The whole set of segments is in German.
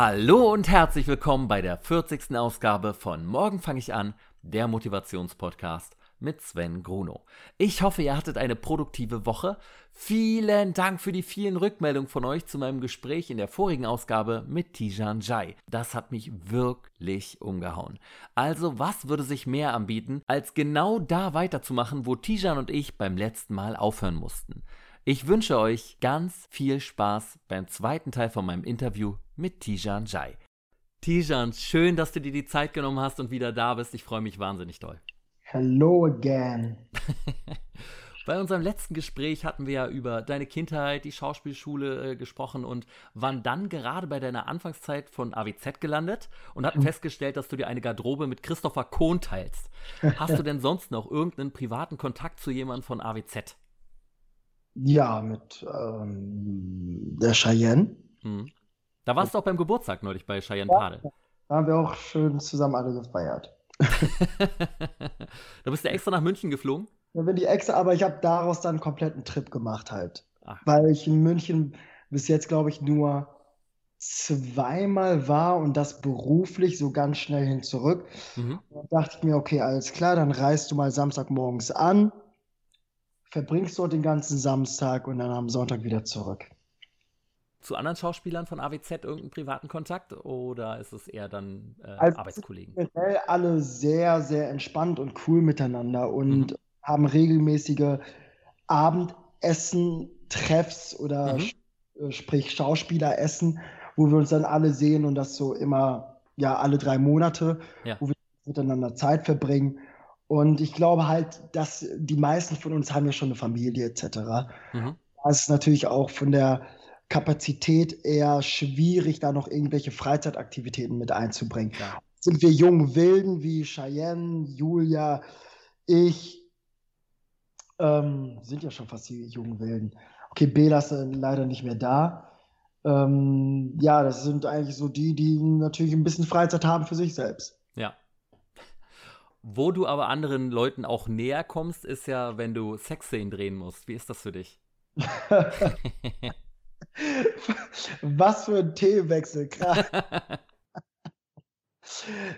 Hallo und herzlich willkommen bei der 40. Ausgabe von Morgen fange ich an, der Motivationspodcast mit Sven Gruno. Ich hoffe, ihr hattet eine produktive Woche. Vielen Dank für die vielen Rückmeldungen von euch zu meinem Gespräch in der vorigen Ausgabe mit Tijan Jai. Das hat mich wirklich umgehauen. Also, was würde sich mehr anbieten, als genau da weiterzumachen, wo Tijan und ich beim letzten Mal aufhören mussten? Ich wünsche euch ganz viel Spaß beim zweiten Teil von meinem Interview mit Tijan Jai. Tijan, schön, dass du dir die Zeit genommen hast und wieder da bist. Ich freue mich wahnsinnig doll. Hello again. Bei unserem letzten Gespräch hatten wir ja über deine Kindheit, die Schauspielschule äh, gesprochen und waren dann gerade bei deiner Anfangszeit von AWZ gelandet und hatten mhm. festgestellt, dass du dir eine Garderobe mit Christopher Kohn teilst. Hast du denn sonst noch irgendeinen privaten Kontakt zu jemandem von AWZ? Ja, mit ähm, der Cheyenne. Hm. Da warst du auch beim Geburtstag neulich bei Cheyenne ja, Padel. Da haben wir auch schön zusammen alle gefeiert. da bist du extra nach München geflogen? Da bin ich extra, aber ich habe daraus dann einen kompletten Trip gemacht halt. Ach. Weil ich in München bis jetzt, glaube ich, nur zweimal war und das beruflich so ganz schnell hin zurück. Mhm. Da dachte ich mir, okay, alles klar, dann reist du mal Samstagmorgens an, verbringst dort den ganzen Samstag und dann am Sonntag wieder zurück. Zu anderen Schauspielern von AWZ irgendeinen privaten Kontakt oder ist es eher dann äh, also Arbeitskollegen? Generell alle sehr, sehr entspannt und cool miteinander und mhm. haben regelmäßige Abendessen, Treffs oder mhm. Äh, sprich Schauspieleressen, wo wir uns dann alle sehen und das so immer, ja, alle drei Monate, ja. wo wir miteinander Zeit verbringen. Und ich glaube halt, dass die meisten von uns haben ja schon eine Familie etc. Mhm. Das ist natürlich auch von der Kapazität eher schwierig, da noch irgendwelche Freizeitaktivitäten mit einzubringen. Ja. Sind wir jungen Wilden wie Cheyenne, Julia, ich, ähm, sind ja schon fast die jungen Wilden. Okay, Bela ist leider nicht mehr da. Ähm, ja, das sind eigentlich so die, die natürlich ein bisschen Freizeit haben für sich selbst. Ja, wo du aber anderen Leuten auch näher kommst, ist ja, wenn du Sexszenen drehen musst. Wie ist das für dich? Was für ein Themenwechsel, krass.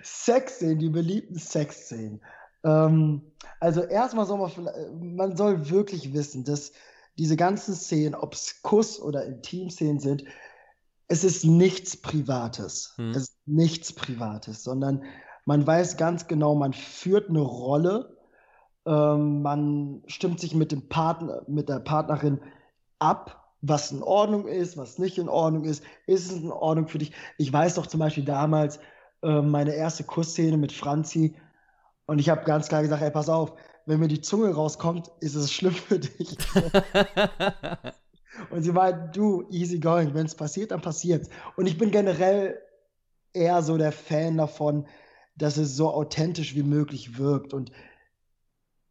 Sexszenen, die beliebten Sexszenen. Ähm, also erstmal soll man, man soll wirklich wissen, dass diese ganzen Szenen, ob es Kuss- oder Intimszenen sind, es ist nichts Privates. Hm. Es ist nichts Privates, sondern man weiß ganz genau, man führt eine Rolle, ähm, man stimmt sich mit dem Partner, mit der Partnerin ab, was in Ordnung ist, was nicht in Ordnung ist. Ist es in Ordnung für dich? Ich weiß doch zum Beispiel damals äh, meine erste Kussszene mit Franzi und ich habe ganz klar gesagt, ey, pass auf, wenn mir die Zunge rauskommt, ist es schlimm für dich. und sie war, du, easy going, wenn es passiert, dann passiert Und ich bin generell eher so der Fan davon, dass es so authentisch wie möglich wirkt. Und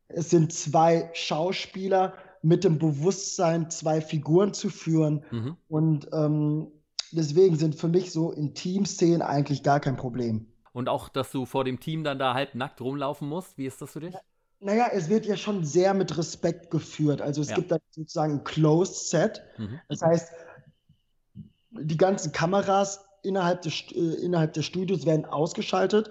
es sind zwei Schauspieler mit dem Bewusstsein, zwei Figuren zu führen. Mhm. Und ähm, deswegen sind für mich so Intimszenen eigentlich gar kein Problem. Und auch, dass du vor dem Team dann da halb nackt rumlaufen musst, wie ist das für dich? Naja, es wird ja schon sehr mit Respekt geführt. Also es ja. gibt da sozusagen ein Closed Set. Mhm. Das heißt, die ganzen Kameras innerhalb des, äh, innerhalb des Studios werden ausgeschaltet.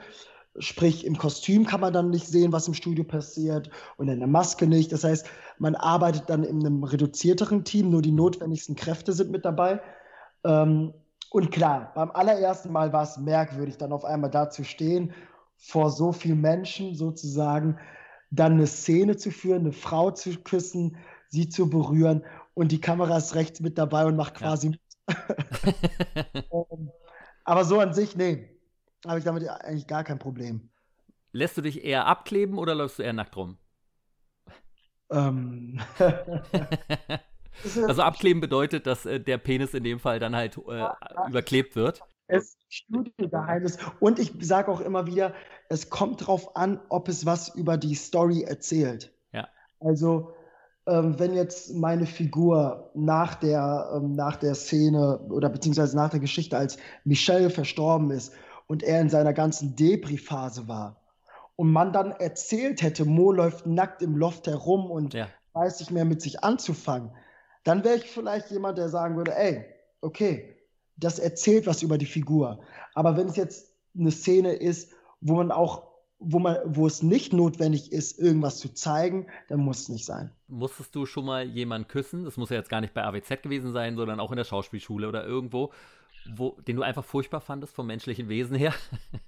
Sprich, im Kostüm kann man dann nicht sehen, was im Studio passiert und in der Maske nicht. Das heißt, man arbeitet dann in einem reduzierteren Team, nur die notwendigsten Kräfte sind mit dabei. Ähm, und klar, beim allerersten Mal war es merkwürdig, dann auf einmal da zu stehen, vor so vielen Menschen sozusagen, dann eine Szene zu führen, eine Frau zu küssen, sie zu berühren und die Kamera ist rechts mit dabei und macht quasi ja. Ähm, aber so an sich, nee, habe ich damit eigentlich gar kein Problem. Lässt du dich eher abkleben oder läufst du eher nackt rum? Ähm. also abkleben bedeutet, dass äh, der Penis in dem Fall dann halt äh, ja, überklebt wird. Es ist Studiogeheimnis. Und ich sage auch immer wieder, es kommt darauf an, ob es was über die Story erzählt. Ja. Also ähm, wenn jetzt meine Figur nach der, ähm, nach der Szene oder beziehungsweise nach der Geschichte, als Michelle verstorben ist und er in seiner ganzen Depri-Phase war und man dann erzählt hätte, Mo läuft nackt im Loft herum und ja. weiß nicht mehr mit sich anzufangen, dann wäre ich vielleicht jemand, der sagen würde, ey, okay, das erzählt was über die Figur. Aber wenn es jetzt eine Szene ist, wo man auch, wo man, wo es nicht notwendig ist, irgendwas zu zeigen, dann muss es nicht sein. Musstest du schon mal jemanden küssen? Das muss ja jetzt gar nicht bei AWZ gewesen sein, sondern auch in der Schauspielschule oder irgendwo, wo, den du einfach furchtbar fandest vom menschlichen Wesen her?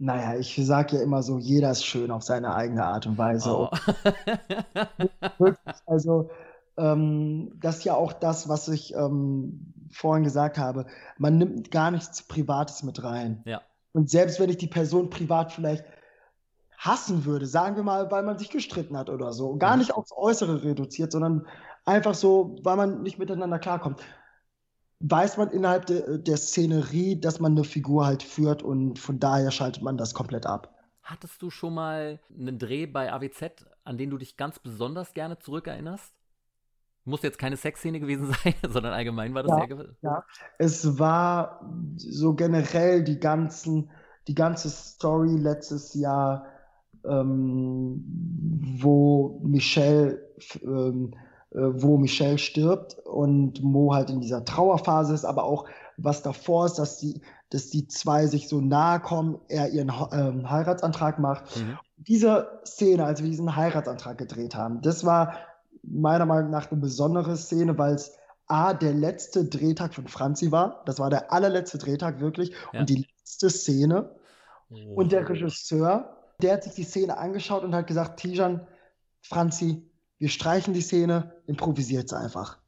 Naja, ich sage ja immer so, jeder ist schön auf seine eigene Art und Weise. Oh. also, ähm, das ist ja auch das, was ich ähm, vorhin gesagt habe. Man nimmt gar nichts Privates mit rein. Ja. Und selbst wenn ich die Person privat vielleicht hassen würde, sagen wir mal, weil man sich gestritten hat oder so, gar nicht aufs Äußere reduziert, sondern einfach so, weil man nicht miteinander klarkommt, weiß man innerhalb de, der Szenerie, dass man eine Figur halt führt und von daher schaltet man das komplett ab. Hattest du schon mal einen Dreh bei AWZ, an den du dich ganz besonders gerne zurückerinnerst? Muss jetzt keine Sexszene gewesen sein, sondern allgemein war das ja, sehr Ja, es war so generell die ganzen, die ganze Story letztes Jahr, ähm, wo Michelle ähm, äh, wo Michelle stirbt und Mo halt in dieser Trauerphase ist, aber auch was davor ist, dass die, dass die zwei sich so nahe kommen, er ihren ähm, Heiratsantrag macht. Mhm. Diese Szene, als wir diesen Heiratsantrag gedreht haben, das war meiner Meinung nach eine besondere Szene, weil es A, der letzte Drehtag von Franzi war. Das war der allerletzte Drehtag wirklich. Ja. Und die letzte Szene. Oh. Und der Regisseur, der hat sich die Szene angeschaut und hat gesagt, Tijan, Franzi, wir streichen die Szene, improvisiert es einfach.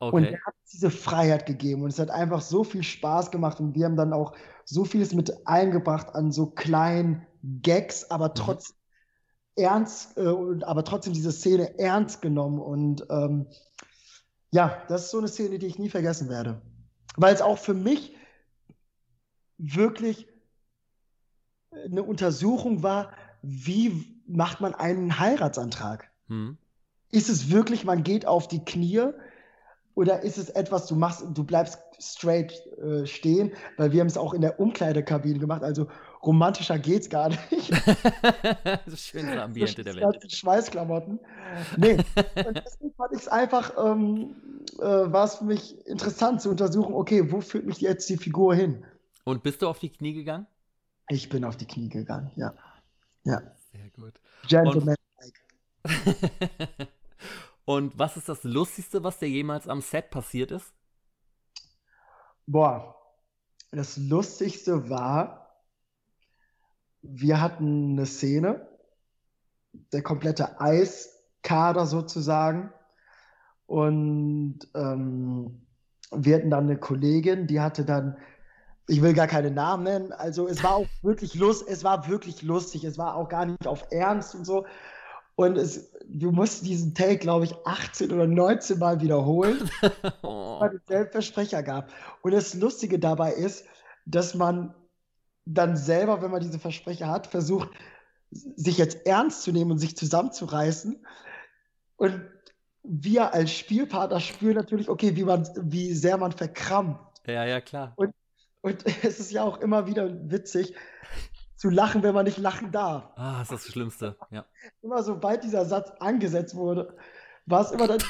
Okay. Und er hat diese Freiheit gegeben und es hat einfach so viel Spaß gemacht und wir haben dann auch so vieles mit eingebracht an so kleinen Gags, aber trotzdem mhm. ernst, äh, aber trotzdem diese Szene ernst genommen und ähm, ja, das ist so eine Szene, die ich nie vergessen werde. Weil es auch für mich wirklich eine Untersuchung war, wie macht man einen Heiratsantrag? Hm. Ist es wirklich, man geht auf die Knie oder ist es etwas, du machst, du bleibst straight äh, stehen, weil wir haben es auch in der Umkleidekabine gemacht, also romantischer geht's gar nicht. das schönste Ambiente der Welt. Schweißklamotten. Nee, und deswegen fand ich es einfach, ähm, äh, war es für mich interessant zu untersuchen, okay, wo führt mich jetzt die Figur hin? Und bist du auf die Knie gegangen? Ich bin auf die Knie gegangen, ja. Ja. Gut. Gentleman. Und, Und was ist das Lustigste, was dir jemals am Set passiert ist? Boah, das Lustigste war, wir hatten eine Szene, der komplette Eiskader sozusagen. Und ähm, wir hatten dann eine Kollegin, die hatte dann ich will gar keine Namen nennen. Also es war auch wirklich lustig, es war wirklich lustig, es war auch gar nicht auf Ernst und so. Und es, du musst diesen Take, glaube ich, 18 oder 19 Mal wiederholen, oh. weil es denselben Versprecher gab. Und das Lustige dabei ist, dass man dann selber, wenn man diese Versprecher hat, versucht, sich jetzt ernst zu nehmen und sich zusammenzureißen. Und wir als Spielpartner spüren natürlich, okay, wie, man, wie sehr man verkrampft. Ja, ja, klar. Und und es ist ja auch immer wieder witzig, zu lachen, wenn man nicht lachen darf. Ah, das ist das Schlimmste, ja. Immer sobald dieser Satz angesetzt wurde, war es immer dann.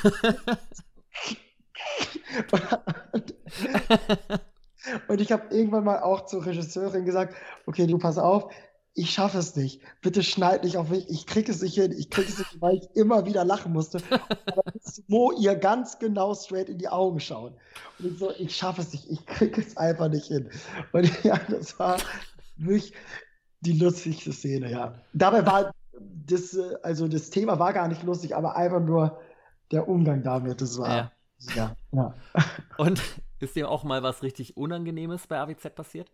und ich habe irgendwann mal auch zur Regisseurin gesagt: Okay, du pass auf, ich schaffe es nicht. Bitte schneid nicht auf mich. Ich kriege es nicht hin. Ich kriege es nicht, weil ich immer wieder lachen musste. Aber Mo ihr ganz genau straight in die Augen schauen. Und ich so, ich schaffe es nicht. Ich kriege es einfach nicht hin. Und ja, das war wirklich die lustigste Szene, ja. Dabei war das, also das Thema war gar nicht lustig, aber einfach nur der Umgang damit. Das war, ja. ja, ja. Und ist dir auch mal was richtig Unangenehmes bei AWZ passiert?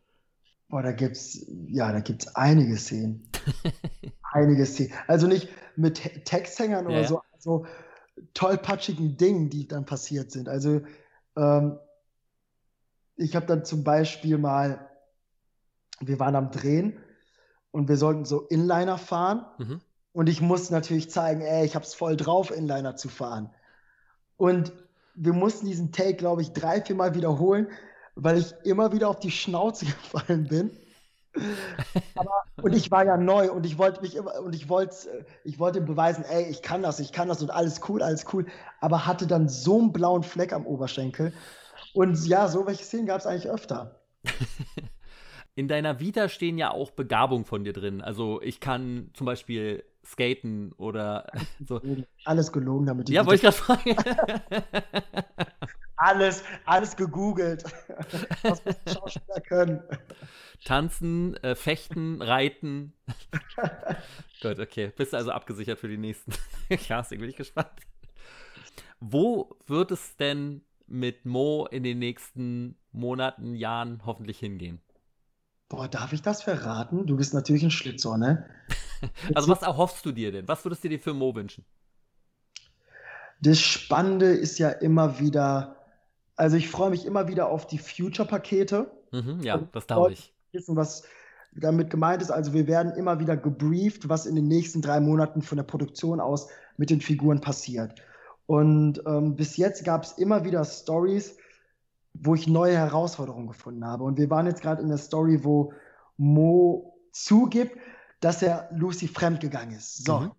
Boah, da gibt's, ja, da gibt's einige Szenen. einige Szenen. Also nicht mit Texthängern oder ja, so, so tollpatschigen Dingen, die dann passiert sind. Also ähm, ich habe dann zum Beispiel mal, wir waren am Drehen und wir sollten so Inliner fahren. Mhm. Und ich musste natürlich zeigen, ey, ich hab's voll drauf, Inliner zu fahren. Und wir mussten diesen Take, glaube ich, drei, vier Mal wiederholen, weil ich immer wieder auf die Schnauze gefallen bin. Aber, und ich war ja neu und ich wollte mich immer und ich wollte ich wollte beweisen, ey, ich kann das, ich kann das und alles cool, alles cool, aber hatte dann so einen blauen Fleck am Oberschenkel Und ja, so welche Szenen gab es eigentlich öfter. In deiner Vita stehen ja auch Begabungen von dir drin. Also ich kann zum Beispiel skaten oder so. Alles gelogen damit. Ja, wollte ich gerade fragen. alles, alles gegoogelt. Was muss Schauspieler können? Tanzen, äh, fechten, reiten. Gut, okay. Bist du also abgesichert für die nächsten Casting, bin ich gespannt. Wo wird es denn mit Mo in den nächsten Monaten, Jahren hoffentlich hingehen? Boah, darf ich das verraten? Du bist natürlich ein Schlitzohr, ne? also, was erhoffst du dir denn? Was würdest du dir für Mo wünschen? Das Spannende ist ja immer wieder, also ich freue mich immer wieder auf die Future-Pakete. Mhm, ja, das glaube ich. Wissen, was damit gemeint ist. Also wir werden immer wieder gebrieft, was in den nächsten drei Monaten von der Produktion aus mit den Figuren passiert. Und ähm, bis jetzt gab es immer wieder Stories, wo ich neue Herausforderungen gefunden habe. Und wir waren jetzt gerade in der Story, wo Mo zugibt, dass er Lucy fremdgegangen ist. So. Mhm.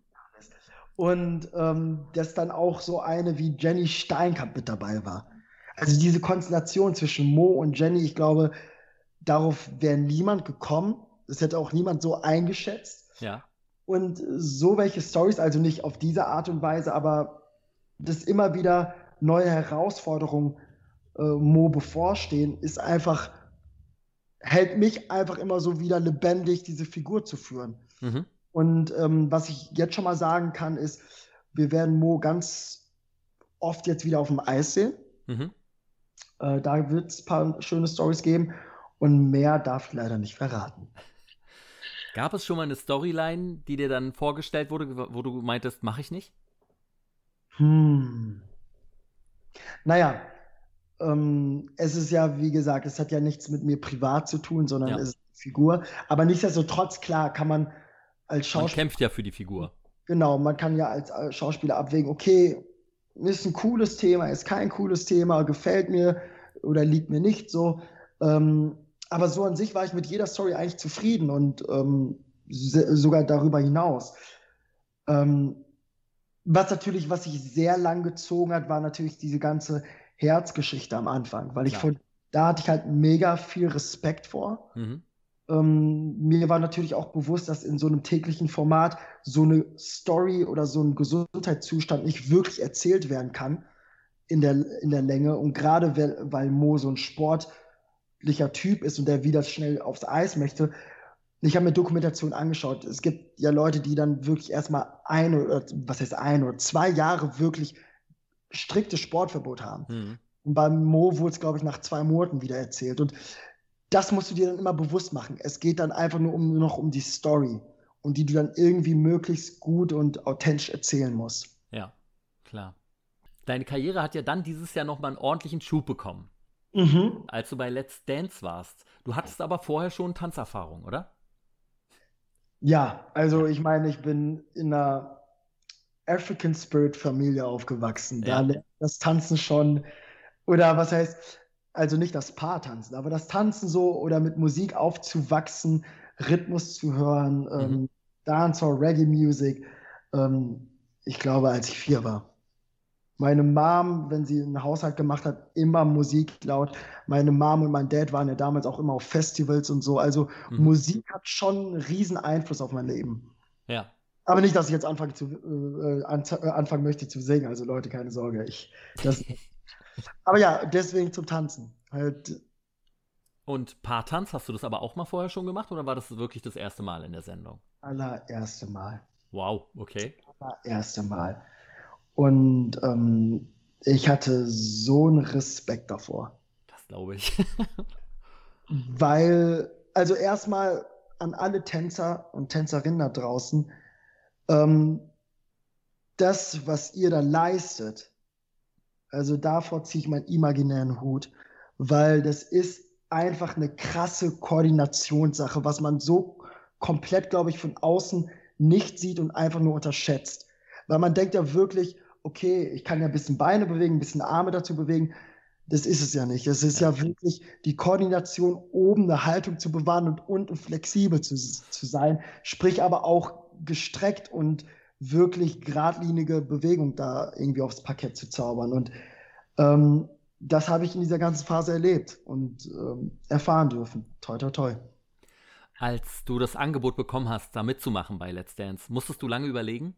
Und ähm, dass dann auch so eine wie Jenny Steinkamp mit dabei war. Also diese Konstellation zwischen Mo und Jenny, ich glaube, darauf wäre niemand gekommen. Das hätte auch niemand so eingeschätzt. Ja. Und so welche Stories, also nicht auf diese Art und Weise, aber dass immer wieder neue Herausforderungen äh, Mo bevorstehen, ist einfach, hält mich einfach immer so wieder lebendig, diese Figur zu führen. Mhm. Und ähm, was ich jetzt schon mal sagen kann, ist, wir werden Mo ganz oft jetzt wieder auf dem Eis sehen. Mhm. Äh, da wird es ein paar schöne Stories geben und mehr darf ich leider nicht verraten. Gab es schon mal eine Storyline, die dir dann vorgestellt wurde, wo du meintest, mache ich nicht? Hm. Naja, ähm, es ist ja, wie gesagt, es hat ja nichts mit mir privat zu tun, sondern ja. es ist eine Figur. Aber nichtsdestotrotz, klar, kann man als Schauspieler. Man kämpft ja für die Figur. Genau, man kann ja als Schauspieler abwägen, okay, ist ein cooles Thema, ist kein cooles Thema, gefällt mir oder liegt mir nicht so. Ähm, aber so an sich war ich mit jeder Story eigentlich zufrieden und ähm, sogar darüber hinaus. Ähm, was natürlich, was sich sehr lang gezogen hat, war natürlich diese ganze Herzgeschichte am Anfang, weil ich von da hatte ich halt mega viel Respekt vor. Mhm. Ähm, mir war natürlich auch bewusst, dass in so einem täglichen Format so eine Story oder so ein Gesundheitszustand nicht wirklich erzählt werden kann in der, in der Länge. Und gerade weil, weil Mo so ein sportlicher Typ ist und der wieder schnell aufs Eis möchte, ich habe mir Dokumentation angeschaut. Es gibt ja Leute, die dann wirklich erstmal ein oder was heißt ein oder zwei Jahre wirklich striktes Sportverbot haben. Mhm. Und beim Mo wurde es, glaube ich, nach zwei Monaten wieder erzählt. Und das musst du dir dann immer bewusst machen. Es geht dann einfach nur, um, nur noch um die Story und die du dann irgendwie möglichst gut und authentisch erzählen musst. Ja, klar. Deine Karriere hat ja dann dieses Jahr nochmal einen ordentlichen Schub bekommen. Mhm. Als du bei Let's Dance warst. Du hattest aber vorher schon Tanzerfahrung, oder? Ja, also ich meine, ich bin in einer African Spirit Familie aufgewachsen. Da ja. das Tanzen schon, oder was heißt, also nicht das Paartanzen, aber das Tanzen so oder mit Musik aufzuwachsen, Rhythmus zu hören, mhm. ähm, Dancehall, Reggae Music. Ähm, ich glaube, als ich vier war. Meine Mom, wenn sie einen Haushalt gemacht hat, immer Musik laut. Meine Mom und mein Dad waren ja damals auch immer auf Festivals und so. Also mhm. Musik hat schon einen riesen Einfluss auf mein Leben. Ja. Aber nicht, dass ich jetzt anfangen, zu, äh, an, äh, anfangen möchte zu singen. Also Leute, keine Sorge. Ich, das, aber ja, deswegen zum Tanzen. Halt. Und Paartanz, hast du das aber auch mal vorher schon gemacht oder war das wirklich das erste Mal in der Sendung? Allererste Mal. Wow, okay. Allererste Mal. Und ähm, ich hatte so einen Respekt davor. Das glaube ich. Weil, also erstmal an alle Tänzer und Tänzerinnen da draußen, ähm, das, was ihr da leistet, also davor ziehe ich meinen imaginären Hut, weil das ist einfach eine krasse Koordinationssache, was man so komplett, glaube ich, von außen nicht sieht und einfach nur unterschätzt. Weil man denkt ja wirklich, okay, ich kann ja ein bisschen Beine bewegen, ein bisschen Arme dazu bewegen. Das ist es ja nicht. Es ist ja, wirklich die Koordination, oben eine Haltung zu bewahren und unten flexibel zu, zu sein, sprich aber auch gestreckt und wirklich geradlinige Bewegung da irgendwie aufs Parkett zu zaubern. Und ähm, das habe ich in dieser ganzen Phase erlebt und ähm, erfahren dürfen. Toi, toi, toi. Als du das Angebot bekommen hast, da mitzumachen bei Let's Dance, musstest du lange überlegen?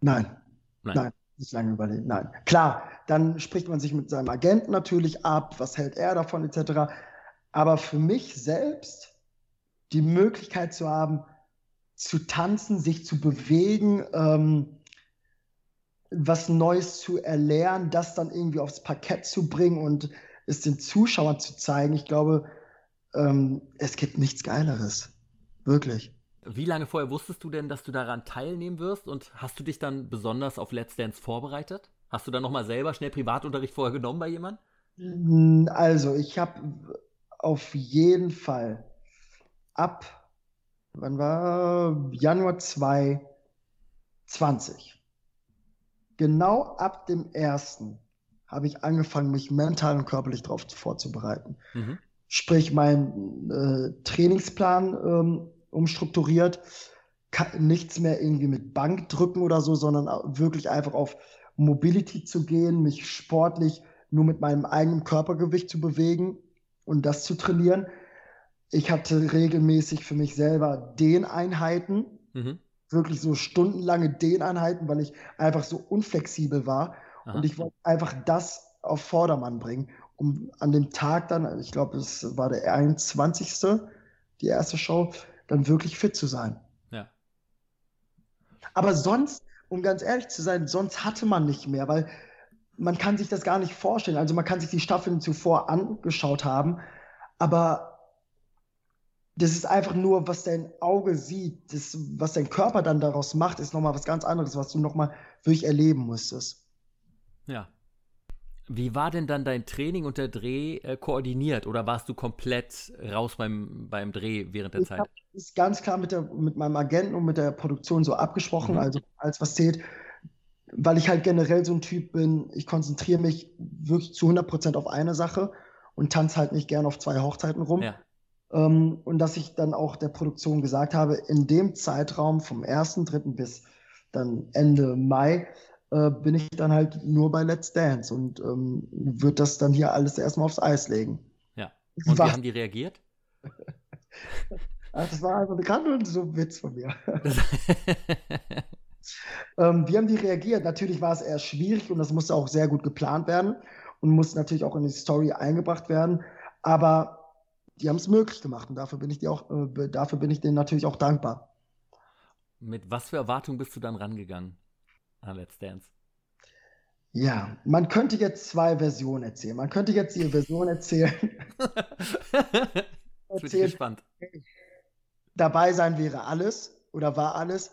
Nein. Nein. Nein, nicht lange überlegen. Nein. Klar, dann spricht man sich mit seinem Agenten natürlich ab, was hält er davon, etc. Aber für mich selbst die Möglichkeit zu haben, zu tanzen, sich zu bewegen, ähm, was Neues zu erlernen, das dann irgendwie aufs Parkett zu bringen und es den Zuschauern zu zeigen. Ich glaube, ähm, es gibt nichts Geileres. Wirklich. Wie lange vorher wusstest du denn, dass du daran teilnehmen wirst und hast du dich dann besonders auf Let's Dance vorbereitet? Hast du dann nochmal selber schnell Privatunterricht vorher genommen bei jemandem? Also, ich habe auf jeden Fall ab, wann war Januar 2020 genau ab dem ersten habe ich angefangen, mich mental und körperlich darauf vorzubereiten. Mhm. Sprich, meinen äh, Trainingsplan ähm, umstrukturiert, nichts mehr irgendwie mit Bankdrücken oder so, sondern wirklich einfach auf Mobility zu gehen, mich sportlich nur mit meinem eigenen Körpergewicht zu bewegen und das zu trainieren. Ich hatte regelmäßig für mich selber Dehneinheiten. Mhm wirklich so stundenlange Dehneinheiten, weil ich einfach so unflexibel war. Aha. Und ich wollte einfach das auf Vordermann bringen, um an dem Tag dann, ich glaube, es war der 21. die erste Show, dann wirklich fit zu sein. Ja. Aber sonst, um ganz ehrlich zu sein, sonst hatte man nicht mehr, weil man kann sich das gar nicht vorstellen. Also man kann sich die Staffeln zuvor angeschaut haben, aber das ist einfach nur, was dein Auge sieht, das, was dein Körper dann daraus macht, ist nochmal was ganz anderes, was du nochmal wirklich erleben musstest. Ja. Wie war denn dann dein Training und der Dreh äh, koordiniert oder warst du komplett raus beim, beim Dreh während der ich Zeit? Ich ist ganz klar mit, der, mit meinem Agenten und mit der Produktion so abgesprochen, mhm. also als was zählt, weil ich halt generell so ein Typ bin, ich konzentriere mich wirklich zu 100% auf eine Sache und tanze halt nicht gern auf zwei Hochzeiten rum. Ja. Ähm, und dass ich dann auch der Produktion gesagt habe, in dem Zeitraum vom 1.3. bis dann Ende Mai äh, bin ich dann halt nur bei Let's Dance und ähm, wird das dann hier alles erstmal aufs Eis legen. Ja. Und war, wie haben die reagiert? das war einfach bekannt und so ein Witz von mir. ähm, wie haben die reagiert? Natürlich war es eher schwierig und das musste auch sehr gut geplant werden und musste natürlich auch in die Story eingebracht werden. Aber die haben es möglich gemacht und dafür bin ich dir auch, äh, dafür bin ich denen natürlich auch dankbar. Mit was für Erwartungen bist du dann rangegangen an Let's Dance? Ja, man könnte jetzt zwei Versionen erzählen. Man könnte jetzt die Version erzählen. erzählen bin gespannt. Dabei sein wäre alles oder war alles.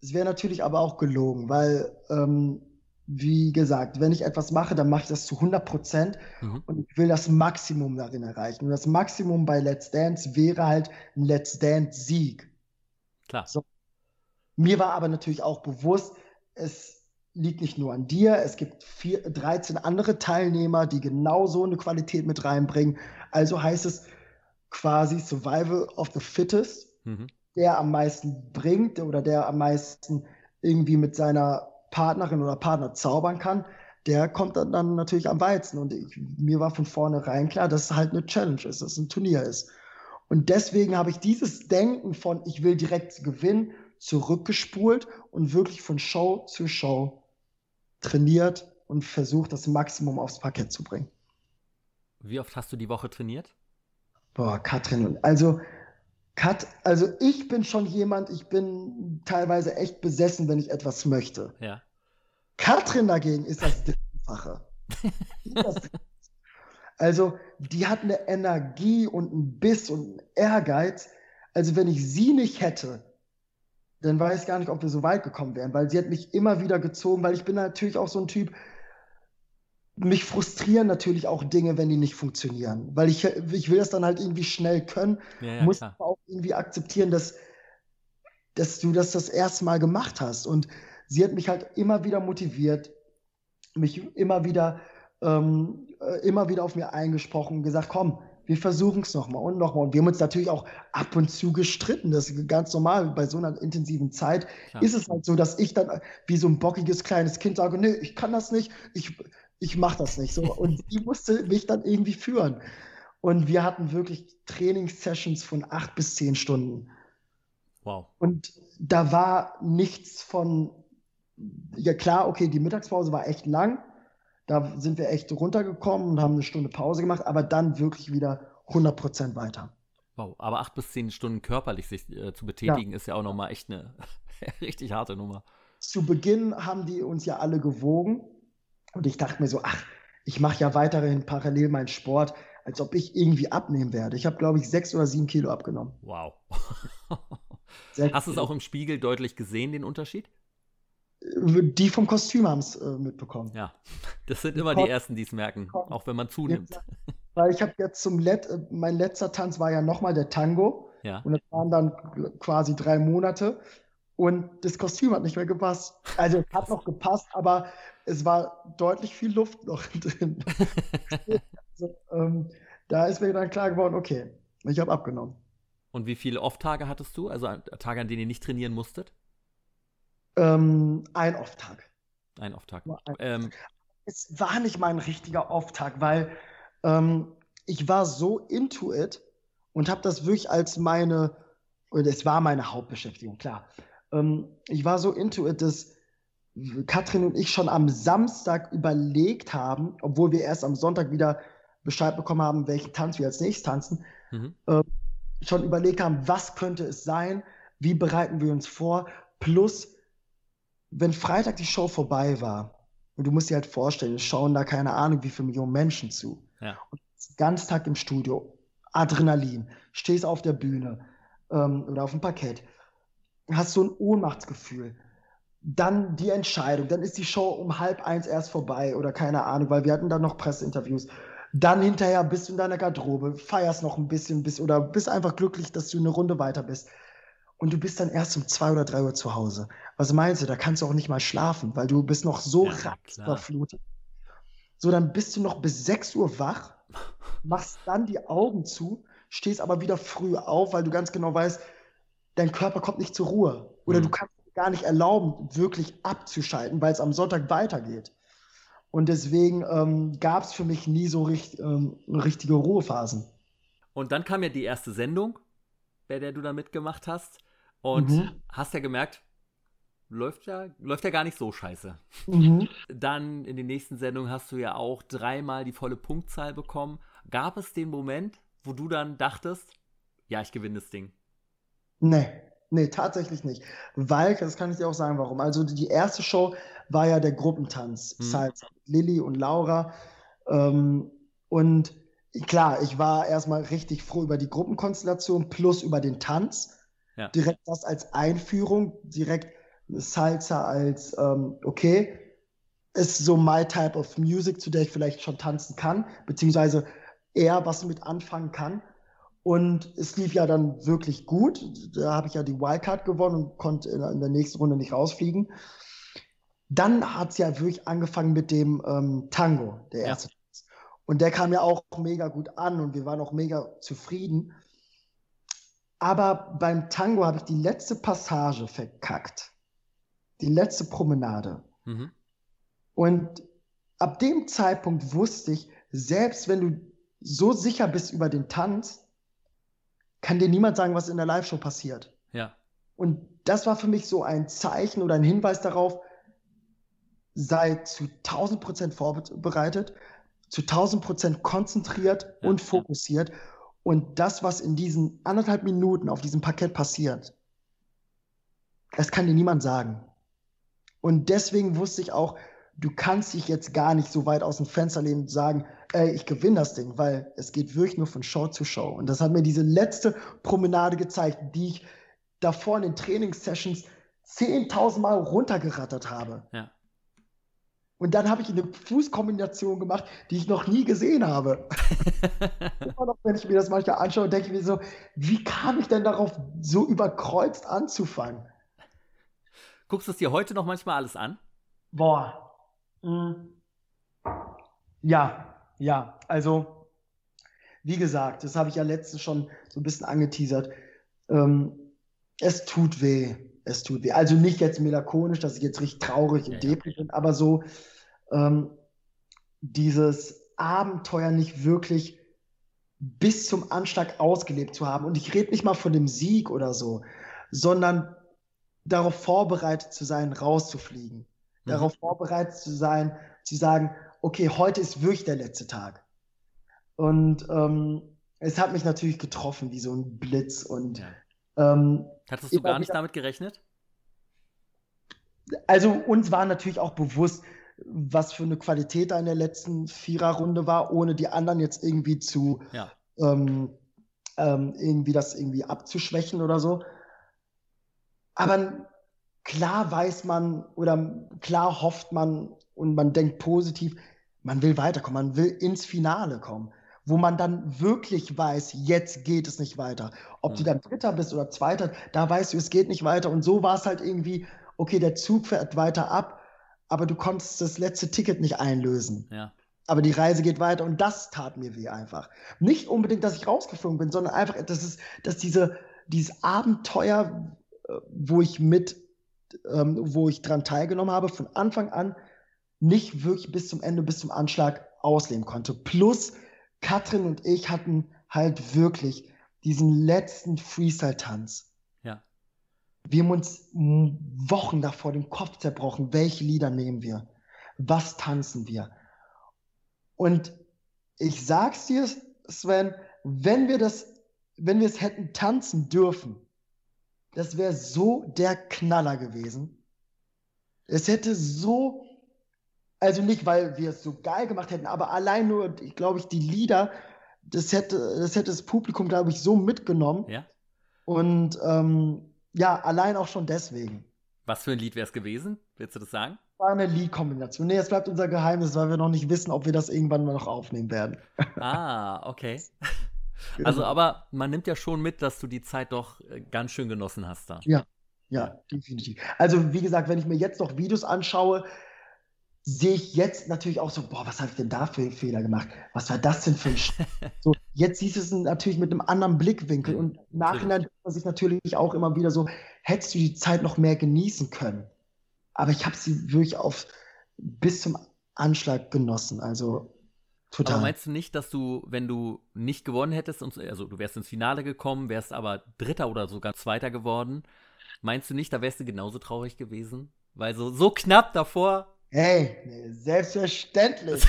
Es wäre natürlich aber auch gelogen, weil ähm, wie gesagt, wenn ich etwas mache, dann mache ich das zu 100 Prozent mhm. und ich will das Maximum darin erreichen. Und das Maximum bei Let's Dance wäre halt ein Let's Dance-Sieg. Klar. So. Mir war aber natürlich auch bewusst, es liegt nicht nur an dir, es gibt vier, 13 andere Teilnehmer, die genauso eine Qualität mit reinbringen. Also heißt es quasi Survival of the Fittest, mhm. der am meisten bringt oder der am meisten irgendwie mit seiner Partnerin oder Partner zaubern kann, der kommt dann, dann natürlich am Weizen. Und ich, mir war von vornherein klar, dass es halt eine Challenge ist, dass es ein Turnier ist. Und deswegen habe ich dieses Denken von, ich will direkt gewinnen, zurückgespult und wirklich von Show zu Show trainiert und versucht, das Maximum aufs Parkett zu bringen. Wie oft hast du die Woche trainiert? Boah, Katrin, also Cut, also ich bin schon jemand, ich bin teilweise echt besessen, wenn ich etwas möchte. Ja. Katrin dagegen ist das Dreifache. also, die hat eine Energie und einen Biss und einen Ehrgeiz. Also, wenn ich sie nicht hätte, dann weiß ich gar nicht, ob wir so weit gekommen wären, weil sie hat mich immer wieder gezogen, weil ich bin natürlich auch so ein Typ, mich frustrieren natürlich auch Dinge, wenn die nicht funktionieren, weil ich, ich will das dann halt irgendwie schnell können, ja, ja, muss aber auch irgendwie akzeptieren, dass, dass du das das erste Mal gemacht hast. Und sie hat mich halt immer wieder motiviert, mich immer wieder, ähm, äh, immer wieder auf mir eingesprochen und gesagt, komm, wir versuchen es nochmal und nochmal. Und wir haben uns natürlich auch ab und zu gestritten. Das ist ganz normal. Bei so einer intensiven Zeit Klar. ist es halt so, dass ich dann wie so ein bockiges kleines Kind sage, nee, ich kann das nicht. Ich, ich mache das nicht so. Und die musste mich dann irgendwie führen. Und wir hatten wirklich Trainingssessions von acht bis zehn Stunden. Wow. Und da war nichts von, ja klar, okay, die Mittagspause war echt lang. Da sind wir echt runtergekommen und haben eine Stunde Pause gemacht, aber dann wirklich wieder 100% weiter. Wow, aber acht bis zehn Stunden körperlich sich äh, zu betätigen, ja. ist ja auch nochmal echt eine richtig harte Nummer. Zu Beginn haben die uns ja alle gewogen und ich dachte mir so, ach, ich mache ja weiterhin parallel meinen Sport, als ob ich irgendwie abnehmen werde. Ich habe, glaube ich, sechs oder sieben Kilo abgenommen. Wow. Hast du es auch im Spiegel deutlich gesehen, den Unterschied? Die vom Kostüm haben es äh, mitbekommen. Ja, das sind immer die Ersten, die es merken, auch wenn man zunimmt. Ja, weil ich habe jetzt zum Let äh, mein letzter Tanz war ja nochmal der Tango. Ja. Und das waren dann quasi drei Monate. Und das Kostüm hat nicht mehr gepasst. Also es hat noch gepasst, aber es war deutlich viel Luft noch drin. also, ähm, da ist mir dann klar geworden, okay, ich habe abgenommen. Und wie viele Off-Tage hattest du? Also Tage, an denen ihr nicht trainieren musstet? Ähm, ein Off-Tag. Ein Off-Tag. Ähm, es war nicht mein richtiger Off-Tag, weil ähm, ich war so into it und habe das wirklich als meine, und es war meine Hauptbeschäftigung, klar. Ähm, ich war so into it, dass Katrin und ich schon am Samstag überlegt haben, obwohl wir erst am Sonntag wieder Bescheid bekommen haben, welchen Tanz wir als nächstes tanzen, mhm. äh, schon überlegt haben, was könnte es sein, wie bereiten wir uns vor, plus, wenn Freitag die Show vorbei war, und du musst dir halt vorstellen, schauen da keine Ahnung, wie viele Millionen Menschen zu. Ja. Und ganz Tag im Studio, Adrenalin, stehst auf der Bühne ähm, oder auf dem Parkett, hast so ein Ohnmachtsgefühl. Dann die Entscheidung, dann ist die Show um halb eins erst vorbei oder keine Ahnung, weil wir hatten dann noch Presseinterviews. Dann hinterher bist du in deiner Garderobe, feierst noch ein bisschen bist, oder bist einfach glücklich, dass du eine Runde weiter bist. Und du bist dann erst um zwei oder drei Uhr zu Hause. Was meinst du? Da kannst du auch nicht mal schlafen, weil du bist noch so ja, überflutet. So, dann bist du noch bis 6 Uhr wach, machst dann die Augen zu, stehst aber wieder früh auf, weil du ganz genau weißt, dein Körper kommt nicht zur Ruhe. Oder mhm. du kannst gar nicht erlauben, wirklich abzuschalten, weil es am Sonntag weitergeht. Und deswegen ähm, gab es für mich nie so richt, ähm, richtige Ruhephasen. Und dann kam ja die erste Sendung, bei der du da mitgemacht hast. Und mhm. hast ja gemerkt, läuft ja, läuft ja gar nicht so scheiße. Mhm. Dann in den nächsten Sendungen hast du ja auch dreimal die volle Punktzahl bekommen. Gab es den Moment, wo du dann dachtest, ja, ich gewinne das Ding? Nee, nee, tatsächlich nicht. Weil, das kann ich dir auch sagen, warum. Also die erste Show war ja der Gruppentanz. Mhm. Salsa, Lilly und Laura. Ähm, und klar, ich war erstmal richtig froh über die Gruppenkonstellation plus über den Tanz. Ja. Direkt das als Einführung, direkt Salsa als, ähm, okay, ist so my type of music, zu der ich vielleicht schon tanzen kann, beziehungsweise eher was mit anfangen kann. Und es lief ja dann wirklich gut. Da habe ich ja die Wildcard gewonnen und konnte in, der nächsten Runde nicht rausfliegen. Dann hat es ja wirklich angefangen mit dem ähm, Tango, der erste. Ja. Und der kam ja auch mega gut an und wir waren auch mega zufrieden. Aber beim Tango habe ich die letzte Passage verkackt die letzte Promenade. Mhm. Und ab dem Zeitpunkt wusste ich, selbst wenn du so sicher bist über den Tanz, kann dir niemand sagen, was in der Live-Show passiert. Ja. Und das war für mich so ein Zeichen oder ein Hinweis darauf, sei zu 1000 Prozent vorbereitet, zu 1000 Prozent konzentriert ja, und fokussiert. Ja. Und das, was in diesen anderthalb Minuten auf diesem Parkett passiert, das kann dir niemand sagen. Und deswegen wusste ich auch, du kannst dich jetzt gar nicht so weit aus dem Fenster lehnen und sagen, ey, ich gewinne das Ding, weil es geht wirklich nur von Show zu Show. Und das hat mir diese letzte Promenade gezeigt, die ich davor in den Trainingssessions 10.000 Mal runtergerattert habe. Ja. Und dann habe ich eine Fußkombination gemacht, die ich noch nie gesehen habe. Immer noch, wenn ich mir das manchmal anschaue, denke ich mir so, wie kam ich denn darauf, so überkreuzt anzufangen? Guckst du es dir heute noch manchmal alles an? Boah. Mhm. Ja, ja. Also, wie gesagt, das habe ich ja letztens schon so ein bisschen angeteasert. Ähm, es tut weh. Es tut weh. Also nicht jetzt melancholisch, dass ich jetzt richtig traurig und ja, deprimiert bin, aber so, ähm, dieses Abenteuer nicht wirklich bis zum Anschlag ausgelebt zu haben. Und ich rede nicht mal von dem Sieg oder so, sondern darauf vorbereitet zu sein, rauszufliegen. Mhm. Darauf vorbereitet zu sein, zu sagen, okay, heute ist wirklich der letzte Tag. Und ähm, es hat mich natürlich getroffen wie so ein Blitz. Und ja. ähm, hattest du gar nicht damit gerechnet? Also uns war natürlich auch bewusst, was für eine Qualität da in der letzten Viererrunde war, ohne die anderen jetzt irgendwie zu ja. ähm, ähm, irgendwie das irgendwie abzuschwächen oder so. Aber klar weiß man oder klar hofft man und man denkt positiv, man will weiterkommen, man will ins Finale kommen, wo man dann wirklich weiß, jetzt geht es nicht weiter. Ob ja. du dann Dritter bist oder Zweiter, da weißt du, es geht nicht weiter. Und so war es halt irgendwie, okay, der Zug fährt weiter ab aber du konntest das letzte Ticket nicht einlösen. Ja. Aber die Reise geht weiter und das tat mir weh einfach. Nicht unbedingt, dass ich rausgeflogen bin, sondern einfach, dass es, dass diese, dieses Abenteuer, äh, wo ich mit, ähm, wo ich dran teilgenommen habe, von Anfang an nicht wirklich bis zum Ende, bis zum Anschlag ausleben konnte. Plus, Katrin und ich hatten halt wirklich diesen letzten Freestyle-Tanz wir haben uns Wochen davor den Kopf zerbrochen, welche Lieder nehmen wir, was tanzen wir. Und ich sag's dir, Sven, wenn wir das, wenn wir es hätten tanzen dürfen, das wäre so der Knaller gewesen. Es hätte so, also nicht, weil wir es so geil gemacht hätten, aber allein nur, ich glaube ich, die Lieder, das hätte, das hätte das Publikum, glaube ich, so mitgenommen. Ja. Und ähm, ja, allein auch schon deswegen. Was für ein Lied wäre es gewesen? Willst du das sagen? War eine Liedkombination. Nee, es bleibt unser Geheimnis, weil wir noch nicht wissen, ob wir das irgendwann mal noch aufnehmen werden. Ah, okay. Genau. Also, aber man nimmt ja schon mit, dass du die Zeit doch äh, ganz schön genossen hast da. Ja, ja, definitiv. Also, wie gesagt, wenn ich mir jetzt noch Videos anschaue, sehe ich jetzt natürlich auch so, boah, was habe ich denn da für einen Fehler gemacht? Was war das denn für ein Sch so, Jetzt siehst du es natürlich mit einem anderen Blickwinkel und nachhinein denkt man sich natürlich auch immer wieder so, hättest du die Zeit noch mehr genießen können. Aber ich habe sie wirklich auf bis zum Anschlag genossen. Also total. Aber meinst du nicht, dass du, wenn du nicht gewonnen hättest, also du wärst ins Finale gekommen, wärst aber Dritter oder sogar Zweiter geworden, meinst du nicht, da wärst du genauso traurig gewesen? Weil so, so knapp davor Hey, selbstverständlich.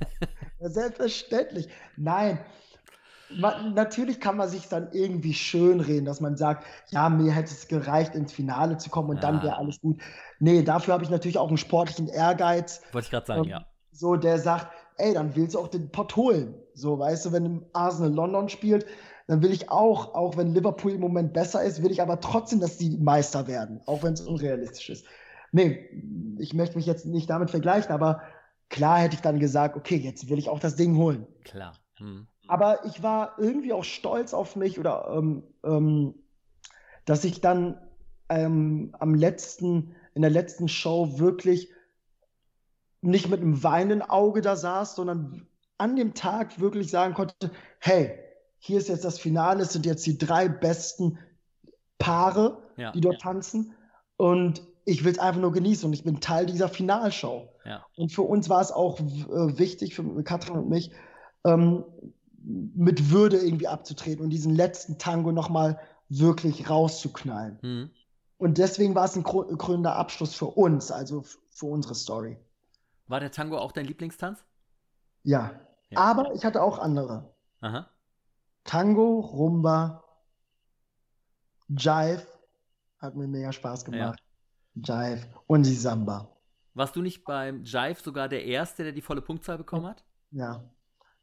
selbstverständlich. Nein. Man, natürlich kann man sich dann irgendwie schönreden, dass man sagt, ja, mir hätte es gereicht, ins Finale zu kommen und ja. dann wäre alles gut. Nee, dafür habe ich natürlich auch einen sportlichen Ehrgeiz. Wollte ich gerade sagen, ähm, ja. So, der sagt, ey, dann willst du auch den Pott holen. So, weißt du, wenn Arsenal London spielt, dann will ich auch, auch wenn Liverpool im Moment besser ist, will ich aber trotzdem, dass die Meister werden, auch wenn es unrealistisch ist. Nee, ich möchte mich jetzt nicht damit vergleichen, aber klar hätte ich dann gesagt, okay, jetzt will ich auch das Ding holen. Klar. Hm. Aber ich war irgendwie auch stolz auf mich oder ähm, ähm, dass ich dann ähm, am letzten, in der letzten Show wirklich nicht mit einem weinenden Auge da saß, sondern an dem Tag wirklich sagen konnte, hey, hier ist jetzt das Finale, es sind jetzt die drei besten Paare, ja, die dort ja. tanzen. Und ich will es einfach nur genießen und ich bin Teil dieser Finalshow. Ja. Und für uns war es auch äh, wichtig, für Katrin und mich, ähm, mit Würde irgendwie abzutreten und diesen letzten Tango nochmal wirklich rauszuknallen. Mhm. Und deswegen war es ein krönender Abschluss für uns, also für unsere Story. War der Tango auch dein Lieblingstanz? Ja. ja. Aber ich hatte auch andere. Aha. Tango, Rumba, Jive hat mir mega Spaß gemacht. Jive und die Samba. Warst du nicht beim Jive sogar der Erste, der die volle Punktzahl bekommen hat? Ja.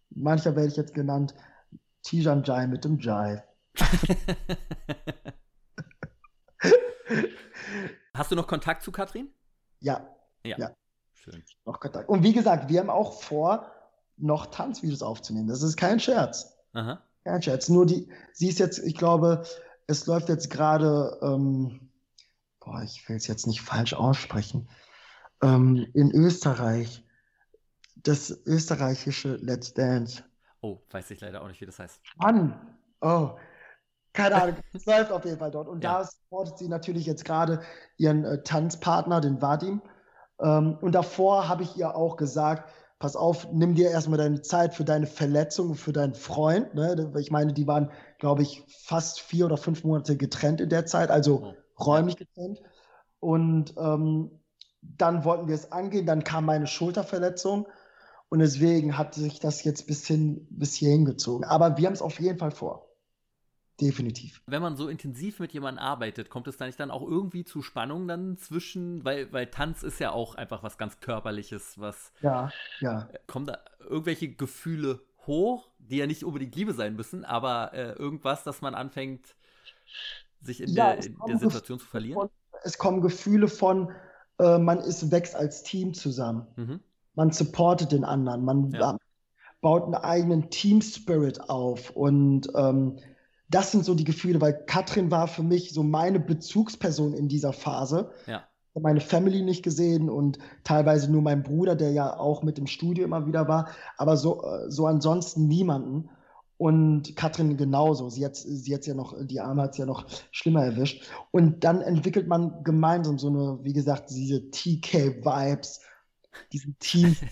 Mancher werde ich jetzt genannt Tijan Jai mit dem Jive. Hast du noch Kontakt zu Katrin? Ja. Ja. ja. Schön. Noch Kontakt. Und wie gesagt, wir haben auch vor, noch Tanzvideos aufzunehmen. Das ist kein Scherz. Aha. Kein Scherz. Nur die, sie ist jetzt, ich glaube, es läuft jetzt gerade ähm, boah, ich will es jetzt nicht falsch aussprechen, ähm, in Österreich, das österreichische Let's Dance. Oh, weiß ich leider auch nicht, wie das heißt. Mann! Oh, keine Ahnung, es läuft auf jeden Fall dort. Und ja. da supportet sie natürlich jetzt gerade ihren äh, Tanzpartner, den Vadim. Ähm, und davor habe ich ihr auch gesagt, pass auf, nimm dir erstmal deine Zeit für deine Verletzung, für deinen Freund. Ne? Ich meine, die waren, glaube ich, fast vier oder fünf Monate getrennt in der Zeit, also oh. Räumlich getrennt. Und ähm, dann wollten wir es angehen, dann kam meine Schulterverletzung und deswegen hat sich das jetzt bis, hin, bis hierhin gezogen. Aber wir haben es auf jeden Fall vor. Definitiv. Wenn man so intensiv mit jemandem arbeitet, kommt es da nicht dann auch irgendwie zu Spannungen dann zwischen, weil, weil Tanz ist ja auch einfach was ganz Körperliches, was. Ja, ja. Kommen da irgendwelche Gefühle hoch, die ja nicht unbedingt Liebe sein müssen, aber äh, irgendwas, dass man anfängt, sich in, ja, der, in der, Situation zu verlieren? Von, es kommen Gefühle von, äh, man ist, wächst als Team zusammen. Mhm. Man supportet den anderen, man ja. baut einen eigenen Team-Spirit auf und ähm, das sind so die Gefühle, weil Katrin war für mich so meine Bezugsperson in dieser Phase. Ja. Meine Family nicht gesehen und teilweise nur mein Bruder, der ja auch mit im Studio immer wieder war, aber so, äh, so ansonsten niemanden. Und Katrin genauso. Sie hat sie hat's ja noch, die Arme hat es ja noch schlimmer erwischt. Und dann entwickelt man gemeinsam so eine, wie gesagt, diese TK-Vibes, diesen Team.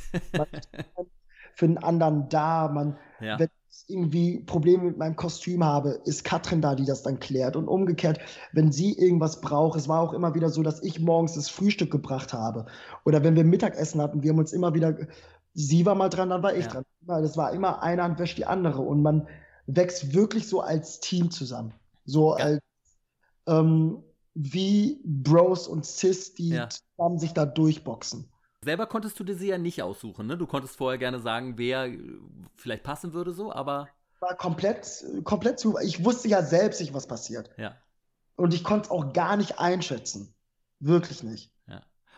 für den anderen da. Man, ja. wenn ich irgendwie Probleme mit meinem Kostüm habe, ist Katrin da, die das dann klärt. Und umgekehrt, wenn sie irgendwas braucht, es war auch immer wieder so, dass ich morgens das Frühstück gebracht habe. Oder wenn wir Mittagessen hatten, wir haben uns immer wieder sie war mal dran, dann war ich ja. dran. Das war immer eine Hand wäscht die andere und man wächst wirklich so als Team zusammen. So ja. als ähm, wie Bros und Sis, die ja. zusammen sich da durchboxen. Selber konntest du dir sie ja nicht aussuchen, ne? Du konntest vorher gerne sagen, wer vielleicht passen würde so, aber. War komplett, komplett zu. Ich wusste ja selbst nicht, was passiert. Ja. Und ich konnte es auch gar nicht einschätzen. Wirklich nicht.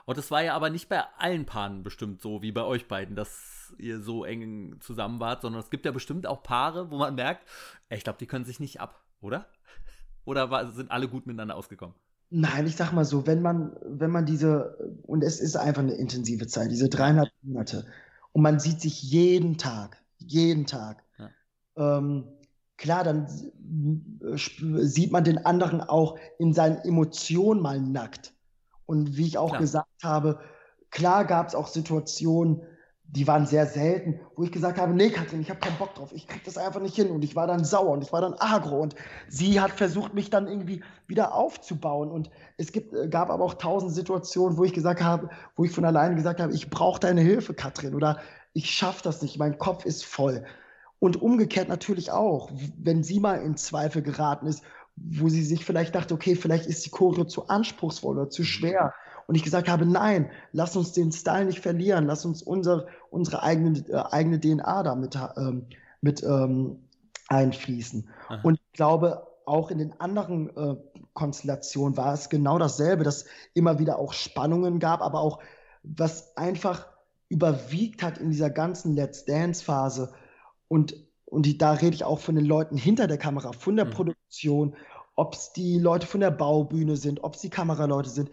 Und das war ja aber nicht bei allen Paaren bestimmt so wie bei euch beiden, dass ihr so eng zusammen wart, sondern es gibt ja bestimmt auch Paare, wo man merkt, ich glaube, die können sich nicht ab, oder? Oder war, sind alle gut miteinander ausgekommen? Nein, ich sag mal so, wenn man, wenn man diese, und es ist einfach eine intensive Zeit, diese dreieinhalb Monate, und man sieht sich jeden Tag, jeden Tag. Ja. Ähm, klar, dann sieht man den anderen auch in seinen Emotionen mal nackt. Und wie ich auch klar. gesagt habe, klar gab es auch Situationen, die waren sehr selten, wo ich gesagt habe, nee, Katrin, ich habe keinen Bock drauf, ich krieg das einfach nicht hin und ich war dann sauer und ich war dann agro und sie hat versucht, mich dann irgendwie wieder aufzubauen und es gibt, äh, gab aber auch tausend Situationen, wo ich gesagt habe, wo ich von alleine gesagt habe, ich brauche deine Hilfe, Katrin oder ich schaffe das nicht, mein Kopf ist voll. Und umgekehrt natürlich auch, wenn sie mal in Zweifel geraten ist wo sie sich vielleicht dachte, okay, vielleicht ist die Choreo zu anspruchsvoll oder zu mhm. schwer. Und ich gesagt habe, nein, lass uns den Style nicht verlieren, lass uns unser, unsere eigene, äh, eigene DNA da mit, ähm, mit ähm, einfließen. Aha. Und ich glaube, auch in den anderen äh, Konstellationen war es genau dasselbe, dass immer wieder auch Spannungen gab, aber auch was einfach überwiegt hat in dieser ganzen Let's Dance-Phase und und die, da rede ich auch von den Leuten hinter der Kamera, von der mhm. Produktion, ob es die Leute von der Baubühne sind, ob es die Kameraleute sind.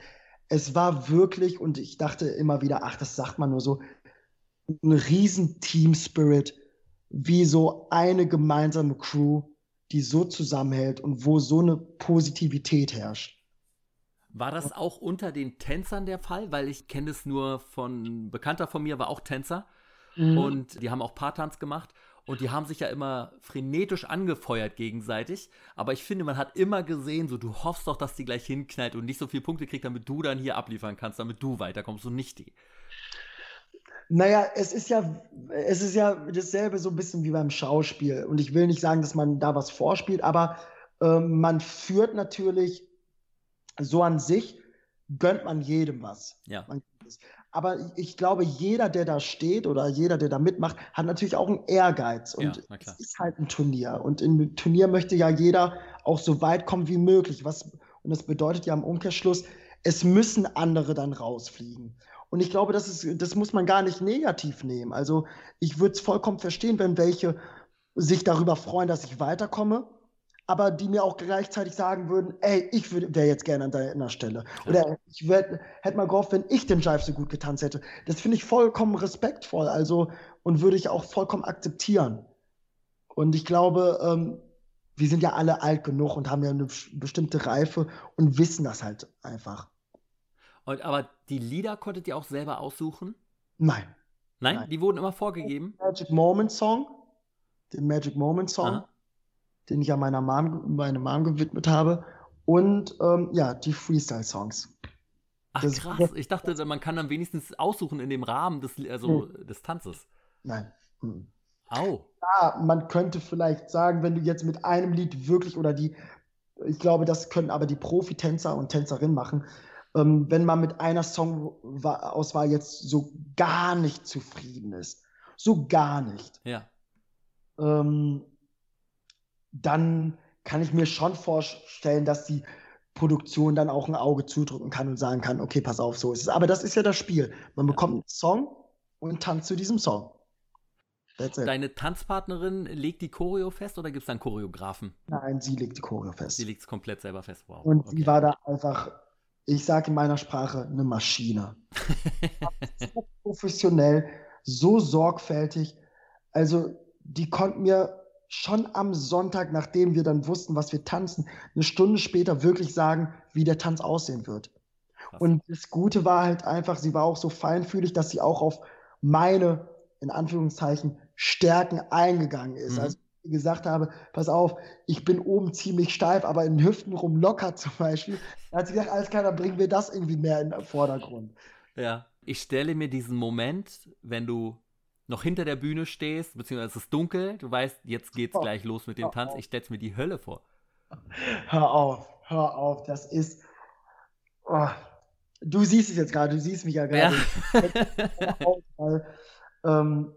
Es war wirklich, und ich dachte immer wieder, ach, das sagt man nur so, ein riesen Team-Spirit, wie so eine gemeinsame Crew, die so zusammenhält und wo so eine Positivität herrscht. War das auch unter den Tänzern der Fall? Weil ich kenne es nur von, ein Bekannter von mir war auch Tänzer mhm. und die haben auch Paartanz gemacht und die haben sich ja immer frenetisch angefeuert gegenseitig. Aber ich finde, man hat immer gesehen, so du hoffst doch, dass die gleich hinknallt und nicht so viele Punkte kriegt, damit du dann hier abliefern kannst, damit du weiterkommst und nicht die. Naja, es ist ja, es ist ja dasselbe so ein bisschen wie beim Schauspiel. Und ich will nicht sagen, dass man da was vorspielt, aber äh, man führt natürlich so an sich, gönnt man jedem was. Ja. Man, aber ich glaube, jeder, der da steht oder jeder, der da mitmacht, hat natürlich auch einen Ehrgeiz. Und ja, es ist halt ein Turnier. Und im Turnier möchte ja jeder auch so weit kommen wie möglich. Was, und das bedeutet ja im Umkehrschluss, es müssen andere dann rausfliegen. Und ich glaube, das, ist, das muss man gar nicht negativ nehmen. Also ich würde es vollkommen verstehen, wenn welche sich darüber freuen, dass ich weiterkomme aber die mir auch gleichzeitig sagen würden, ey, ich wäre jetzt gerne an deiner Stelle. Oder ich hätte mal gehofft, wenn ich den Jive so gut getanzt hätte. Das finde ich vollkommen respektvoll, also und würde ich auch vollkommen akzeptieren. Und ich glaube, ähm, wir sind ja alle alt genug und haben ja eine bestimmte Reife und wissen das halt einfach. Und, aber die Lieder konntet ihr auch selber aussuchen? Nein. Nein, Nein, die wurden immer vorgegeben. Magic Moment Song, den Magic Moment Song, Aha. Den ich an meiner Mom, meine Mom gewidmet habe. Und ähm, ja, die Freestyle-Songs. Ach das, krass, ich dachte, man kann dann wenigstens aussuchen in dem Rahmen des, also, hm. des Tanzes. Nein. Hm. Au. Ja, man könnte vielleicht sagen, wenn du jetzt mit einem Lied wirklich oder die, ich glaube, das können aber die Profitänzer und Tänzerinnen machen, ähm, wenn man mit einer Songauswahl jetzt so gar nicht zufrieden ist, so gar nicht, ja. ähm, dann kann ich mir schon vorstellen, dass die Produktion dann auch ein Auge zudrücken kann und sagen kann, okay, pass auf, so ist es. Aber das ist ja das Spiel. Man bekommt einen Song und tanzt zu diesem Song. Deine Tanzpartnerin legt die Choreo fest oder gibt es dann Choreografen? Nein, sie legt die Choreo fest. Sie legt es komplett selber fest. Wow. Und okay. sie war da einfach ich sage in meiner Sprache, eine Maschine. so professionell, so sorgfältig. Also, die konnten mir schon am Sonntag, nachdem wir dann wussten, was wir tanzen, eine Stunde später wirklich sagen, wie der Tanz aussehen wird. Krass. Und das Gute war halt einfach, sie war auch so feinfühlig, dass sie auch auf meine, in Anführungszeichen, Stärken eingegangen ist. Mhm. Also gesagt habe, pass auf, ich bin oben ziemlich steif, aber in den Hüften rum locker zum Beispiel. Da hat sie gesagt, alles klar, dann bringen wir das irgendwie mehr in den Vordergrund. Ja, ich stelle mir diesen Moment, wenn du noch hinter der Bühne stehst, beziehungsweise es ist dunkel, du weißt, jetzt geht's oh, gleich los mit dem Tanz, ich stelle mir die Hölle vor. Hör auf, hör auf, das ist. Oh. Du siehst es jetzt gerade, du siehst mich ja gerade. Ja. ähm,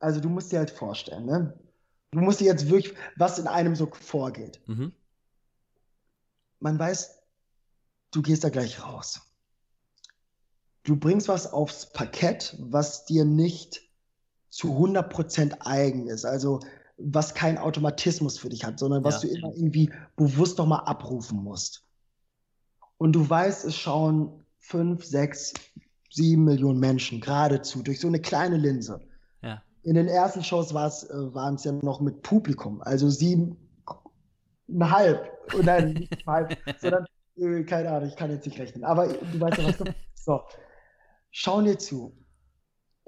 also du musst dir halt vorstellen, ne? Du musst dir jetzt wirklich, was in einem so vorgeht. Mhm. Man weiß, du gehst da gleich raus. Du bringst was aufs Parkett, was dir nicht zu 100% eigen ist. Also was kein Automatismus für dich hat, sondern was ja. du immer irgendwie bewusst nochmal abrufen musst. Und du weißt, es schauen fünf, sechs, sieben Millionen Menschen geradezu durch so eine kleine Linse in den ersten Shows äh, waren es ja noch mit Publikum, also sieben, ein halb. Und nein, nicht halb, sondern, äh, keine Ahnung, ich kann jetzt nicht rechnen. Aber du weißt ja, was du. So, schauen dir zu.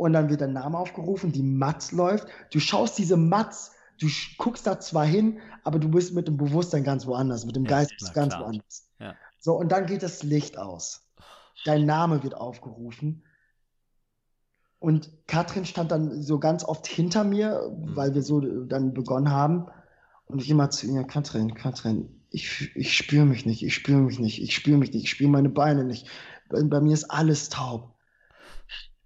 Und dann wird dein Name aufgerufen, die Matz läuft. Du schaust diese Matz, du guckst da zwar hin, aber du bist mit dem Bewusstsein ganz woanders, mit dem ja, Geist bist ganz klar. woanders. Ja. So, und dann geht das Licht aus. Dein Name wird aufgerufen und Katrin stand dann so ganz oft hinter mir, mhm. weil wir so dann begonnen haben. Und ich immer zu ihr, Katrin, Katrin, ich, ich spüre mich nicht, ich spüre mich nicht, ich spüre mich nicht, ich spüre meine Beine nicht. Bei, bei, mir ist alles taub.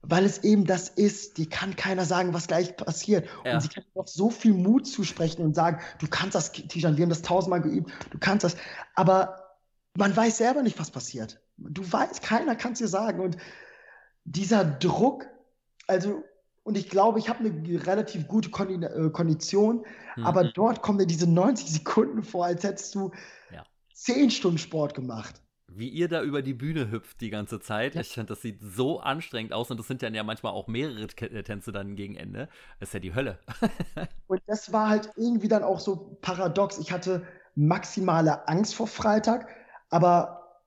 Weil es eben das ist, die kann keiner sagen, was gleich passiert. Ja. Und sie kann auch so viel Mut zusprechen und sagen, du kannst das, Tijan, wir haben das tausendmal geübt, du kannst das. Aber man weiß selber nicht, was passiert. Du weißt, keiner kann es dir sagen. Und dieser Druck, also, und ich glaube, ich habe eine relativ gute Kondi äh, Kondition, mhm. aber dort kommen mir diese 90 Sekunden vor, als hättest du ja. 10 Stunden Sport gemacht. Wie ihr da über die Bühne hüpft die ganze Zeit. Ja. Ich finde, das sieht so anstrengend aus und das sind dann ja manchmal auch mehrere äh, Tänze dann gegen Ende. Das ist ja die Hölle. und das war halt irgendwie dann auch so paradox. Ich hatte maximale Angst vor Freitag, aber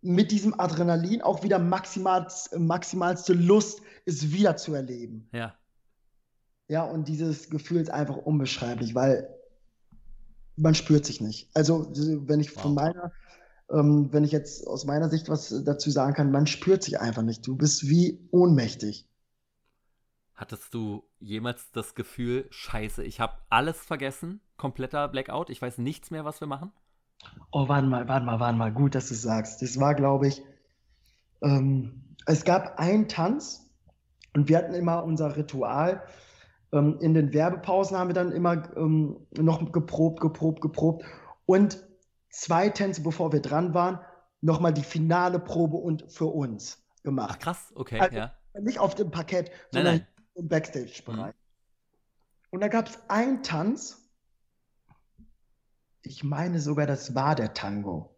mit diesem Adrenalin auch wieder maximal, maximalste Lust, es wieder zu erleben. Ja. Ja, und dieses Gefühl ist einfach unbeschreiblich, weil man spürt sich nicht. Also, wenn ich wow. von meiner, ähm, wenn ich jetzt aus meiner Sicht was dazu sagen kann, man spürt sich einfach nicht. Du bist wie ohnmächtig. Hattest du jemals das Gefühl, scheiße, ich habe alles vergessen, kompletter Blackout, ich weiß nichts mehr, was wir machen? Oh, warte mal, warte mal, warte mal. Gut, dass du sagst. Das war, glaube ich, ähm, es gab einen Tanz und wir hatten immer unser Ritual. Ähm, in den Werbepausen haben wir dann immer ähm, noch geprobt, geprobt, geprobt. Und zwei Tänze, bevor wir dran waren, nochmal die finale Probe und für uns gemacht. Ach, krass, okay, also, ja. Nicht auf dem Parkett, sondern nein, nein. im Backstage-Bereich. Mhm. Und da gab es einen Tanz, ich meine sogar, das war der Tango.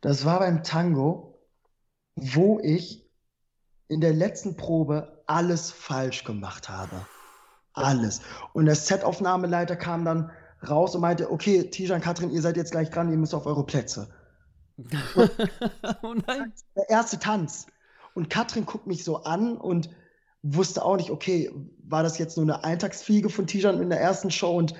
Das war beim Tango, wo ich in der letzten Probe alles falsch gemacht habe. Alles. Und der Setaufnahmeleiter kam dann raus und meinte, okay, Tijan, Katrin, ihr seid jetzt gleich dran, ihr müsst auf eure Plätze. oh nein. Der erste Tanz. Und Katrin guckt mich so an und wusste auch nicht, okay, war das jetzt nur eine Eintagsfliege von Tijan in der ersten Show und,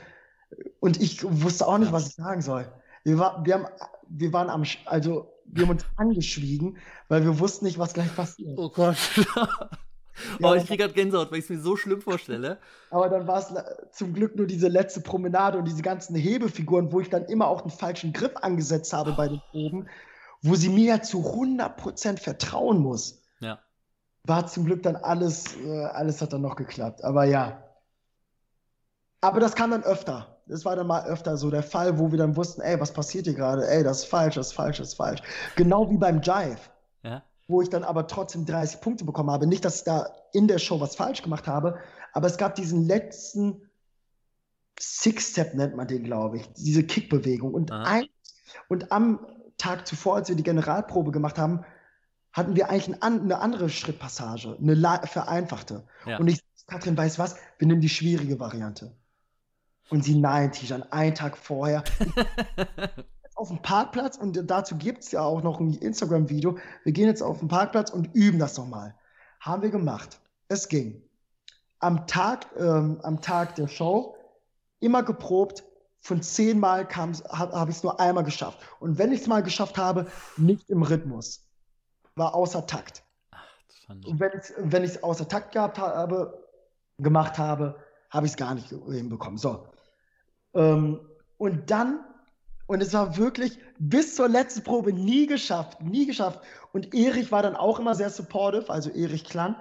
und ich wusste auch nicht, was ich sagen soll. Wir, war, wir, haben, wir waren am, also wir haben uns angeschwiegen, weil wir wussten nicht, was gleich passiert. Oh Gott. Ja, oh, ich kriege gerade Gänsehaut, weil ich es mir so schlimm vorstelle. Aber dann war es zum Glück nur diese letzte Promenade und diese ganzen Hebefiguren, wo ich dann immer auch einen falschen Grip angesetzt habe oh. bei den Proben, wo sie mir ja zu 100% vertrauen muss. Ja. War zum Glück dann alles, äh, alles hat dann noch geklappt. Aber ja. Aber das kam dann öfter. Das war dann mal öfter so der Fall, wo wir dann wussten, ey, was passiert hier gerade? Ey, das ist falsch, das ist falsch, das ist falsch. Genau wie beim Jive. Wo ich dann aber trotzdem 30 Punkte bekommen habe. Nicht, dass ich da in der Show was falsch gemacht habe, aber es gab diesen letzten Six-Step, nennt man den, glaube ich, diese Kickbewegung. Und, ein, und am Tag zuvor, als wir die Generalprobe gemacht haben, hatten wir eigentlich ein, eine andere Schrittpassage, eine vereinfachte. Ja. Und ich, Katrin, weiß was, wir nehmen die schwierige Variante. Und sie, nein, Tijan, einen Tag vorher. auf den Parkplatz und dazu gibt es ja auch noch ein Instagram-Video. Wir gehen jetzt auf den Parkplatz und üben das nochmal. Haben wir gemacht. Es ging. Am Tag, ähm, am Tag der Show immer geprobt. Von zehnmal habe hab ich es nur einmal geschafft. Und wenn ich es mal geschafft habe, nicht im Rhythmus. War außer Takt. Ach, und wenn ich es außer Takt gehabt habe, gemacht habe, habe ich es gar nicht hinbekommen. So. Ähm, und dann und es war wirklich bis zur letzten Probe nie geschafft, nie geschafft. Und Erich war dann auch immer sehr supportive, also Erich Klan,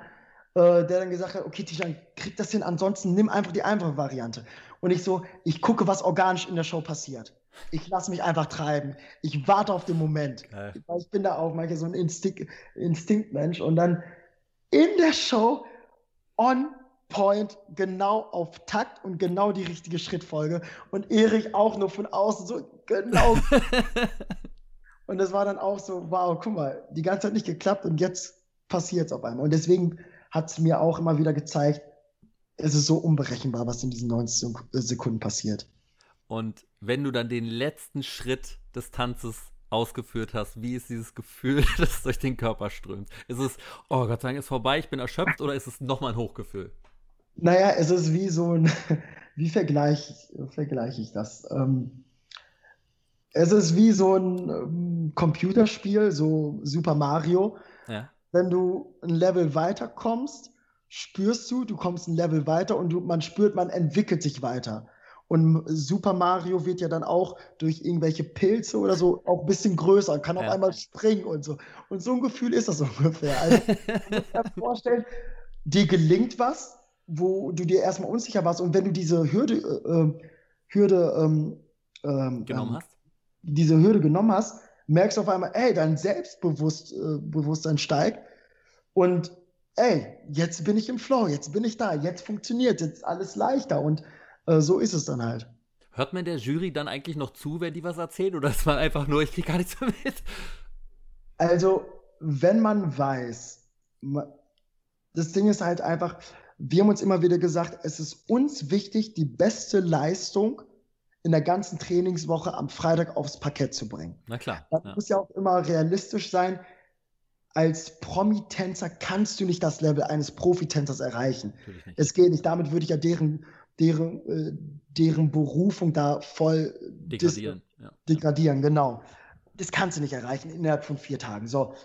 äh, der dann gesagt hat, okay, Tijan, krieg das hin, ansonsten nimm einfach die einfache Variante. Und ich so, ich gucke, was organisch in der Show passiert. Ich lasse mich einfach treiben. Ich warte auf den Moment. Geil. Ich bin da auch manchmal so ein Instinkt, Instinktmensch. Und dann in der Show on Point, genau auf Takt und genau die richtige Schrittfolge. Und Erich auch nur von außen so genau. und das war dann auch so, wow, guck mal, die ganze Zeit nicht geklappt und jetzt passiert es auf einmal. Und deswegen hat es mir auch immer wieder gezeigt, es ist so unberechenbar, was in diesen 90 Sekunden passiert. Und wenn du dann den letzten Schritt des Tanzes ausgeführt hast, wie ist dieses Gefühl, das durch den Körper strömt? Ist es, oh Gott sei Dank, ist vorbei, ich bin erschöpft oder ist es nochmal ein Hochgefühl? Naja, es ist wie so ein, wie vergleiche vergleich ich das? Ähm, es ist wie so ein ähm, Computerspiel, so Super Mario. Ja. Wenn du ein Level weiterkommst, spürst du, du kommst ein Level weiter und du, man spürt, man entwickelt sich weiter. Und Super Mario wird ja dann auch durch irgendwelche Pilze oder so auch ein bisschen größer, kann auf einmal springen und so. Und so ein Gefühl ist das ungefähr. Also, ich muss mir vorstellen, dir gelingt was, wo du dir erstmal unsicher warst und wenn du diese Hürde, äh, äh Hürde ähm, ähm, genommen ähm, hast, diese Hürde genommen hast, merkst du auf einmal, ey, dein Selbstbewusstsein äh, steigt und ey, jetzt bin ich im Flow, jetzt bin ich da, jetzt funktioniert, jetzt ist alles leichter und äh, so ist es dann halt. Hört man der Jury dann eigentlich noch zu, wenn die was erzählt oder ist man einfach nur, ich kriege gar nichts mehr mit? Also, wenn man weiß, das Ding ist halt einfach, wir haben uns immer wieder gesagt, es ist uns wichtig, die beste Leistung in der ganzen Trainingswoche am Freitag aufs Parkett zu bringen. Na klar. Das ja. muss ja auch immer realistisch sein. Als Promi-Tänzer kannst du nicht das Level eines Profitänzers erreichen. Es geht nicht. Damit würde ich ja deren, deren, äh, deren Berufung da voll degradieren. Ja. Degradieren, genau. Das kannst du nicht erreichen innerhalb von vier Tagen. So.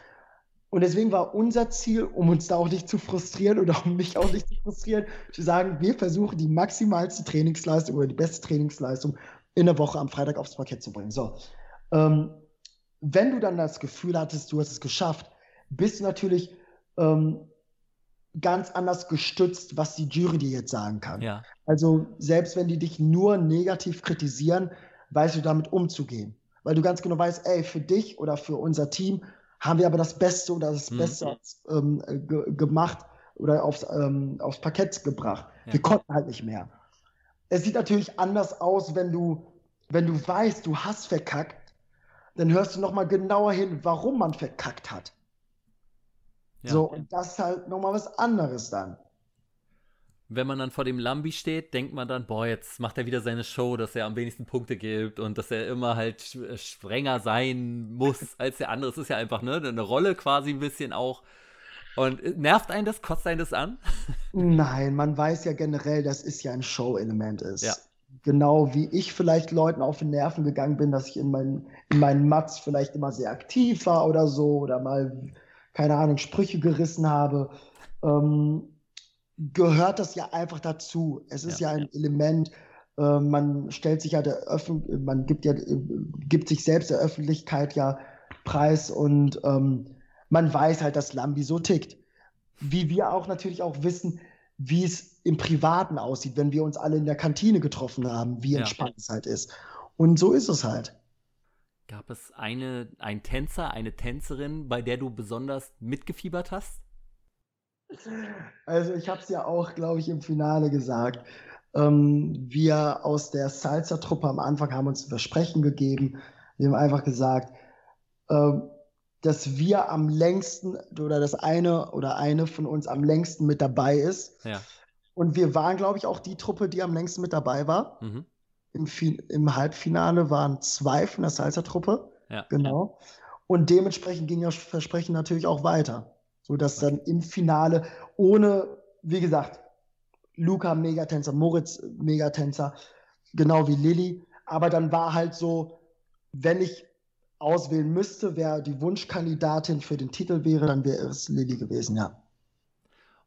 Und deswegen war unser Ziel, um uns da auch nicht zu frustrieren oder um mich auch nicht zu frustrieren, zu sagen, wir versuchen die maximalste Trainingsleistung oder die beste Trainingsleistung in der Woche am Freitag aufs Parkett zu bringen. So. Ähm, wenn du dann das Gefühl hattest, du hast es geschafft, bist du natürlich ähm, ganz anders gestützt, was die Jury dir jetzt sagen kann. Ja. Also selbst wenn die dich nur negativ kritisieren, weißt du damit umzugehen. Weil du ganz genau weißt, ey, für dich oder für unser Team haben wir aber das Beste oder das mhm. Beste ähm, ge gemacht oder aufs, ähm, aufs Parkett gebracht. Ja. Wir konnten halt nicht mehr. Es sieht natürlich anders aus, wenn du, wenn du weißt, du hast verkackt, dann hörst du nochmal genauer hin, warum man verkackt hat. Ja. So, und das ist halt nochmal was anderes dann wenn man dann vor dem Lambi steht, denkt man dann, boah, jetzt macht er wieder seine Show, dass er am wenigsten Punkte gibt und dass er immer halt äh, strenger sein muss als der andere. Es ist ja einfach ne, eine Rolle quasi ein bisschen auch. Und äh, nervt einen das? Kotzt einen das an? Nein, man weiß ja generell, dass es ja ein Show-Element ist. Ja. Genau wie ich vielleicht Leuten auf den Nerven gegangen bin, dass ich in meinen, in meinen Mats vielleicht immer sehr aktiv war oder so oder mal, keine Ahnung, Sprüche gerissen habe, ähm, gehört das ja einfach dazu. Es ist ja, ja ein Element, äh, man stellt sich ja der Öffentlich man gibt ja, äh, gibt sich selbst der Öffentlichkeit ja preis und ähm, man weiß halt, dass Lambi so tickt. Wie wir auch natürlich auch wissen, wie es im Privaten aussieht, wenn wir uns alle in der Kantine getroffen haben, wie entspannt ja. es halt ist. Und so ist es halt. Gab es eine, einen Tänzer, eine Tänzerin, bei der du besonders mitgefiebert hast? Also ich habe es ja auch, glaube ich, im Finale gesagt. Ähm, wir aus der Salsa-Truppe am Anfang haben uns ein Versprechen gegeben. Wir haben einfach gesagt, ähm, dass wir am längsten oder das eine oder eine von uns am längsten mit dabei ist. Ja. Und wir waren, glaube ich, auch die Truppe, die am längsten mit dabei war. Mhm. Im, Im, Halbfinale waren zwei von der Salsa-Truppe. Ja. Genau. Und dementsprechend ging das Versprechen natürlich auch weiter. Sodass dann im Finale ohne, wie gesagt, Luca Megatänzer, Moritz Megatänzer, genau wie Lilly. Aber dann war halt so, wenn ich auswählen müsste, wer die Wunschkandidatin für den Titel wäre, dann wäre es Lilly gewesen, ja.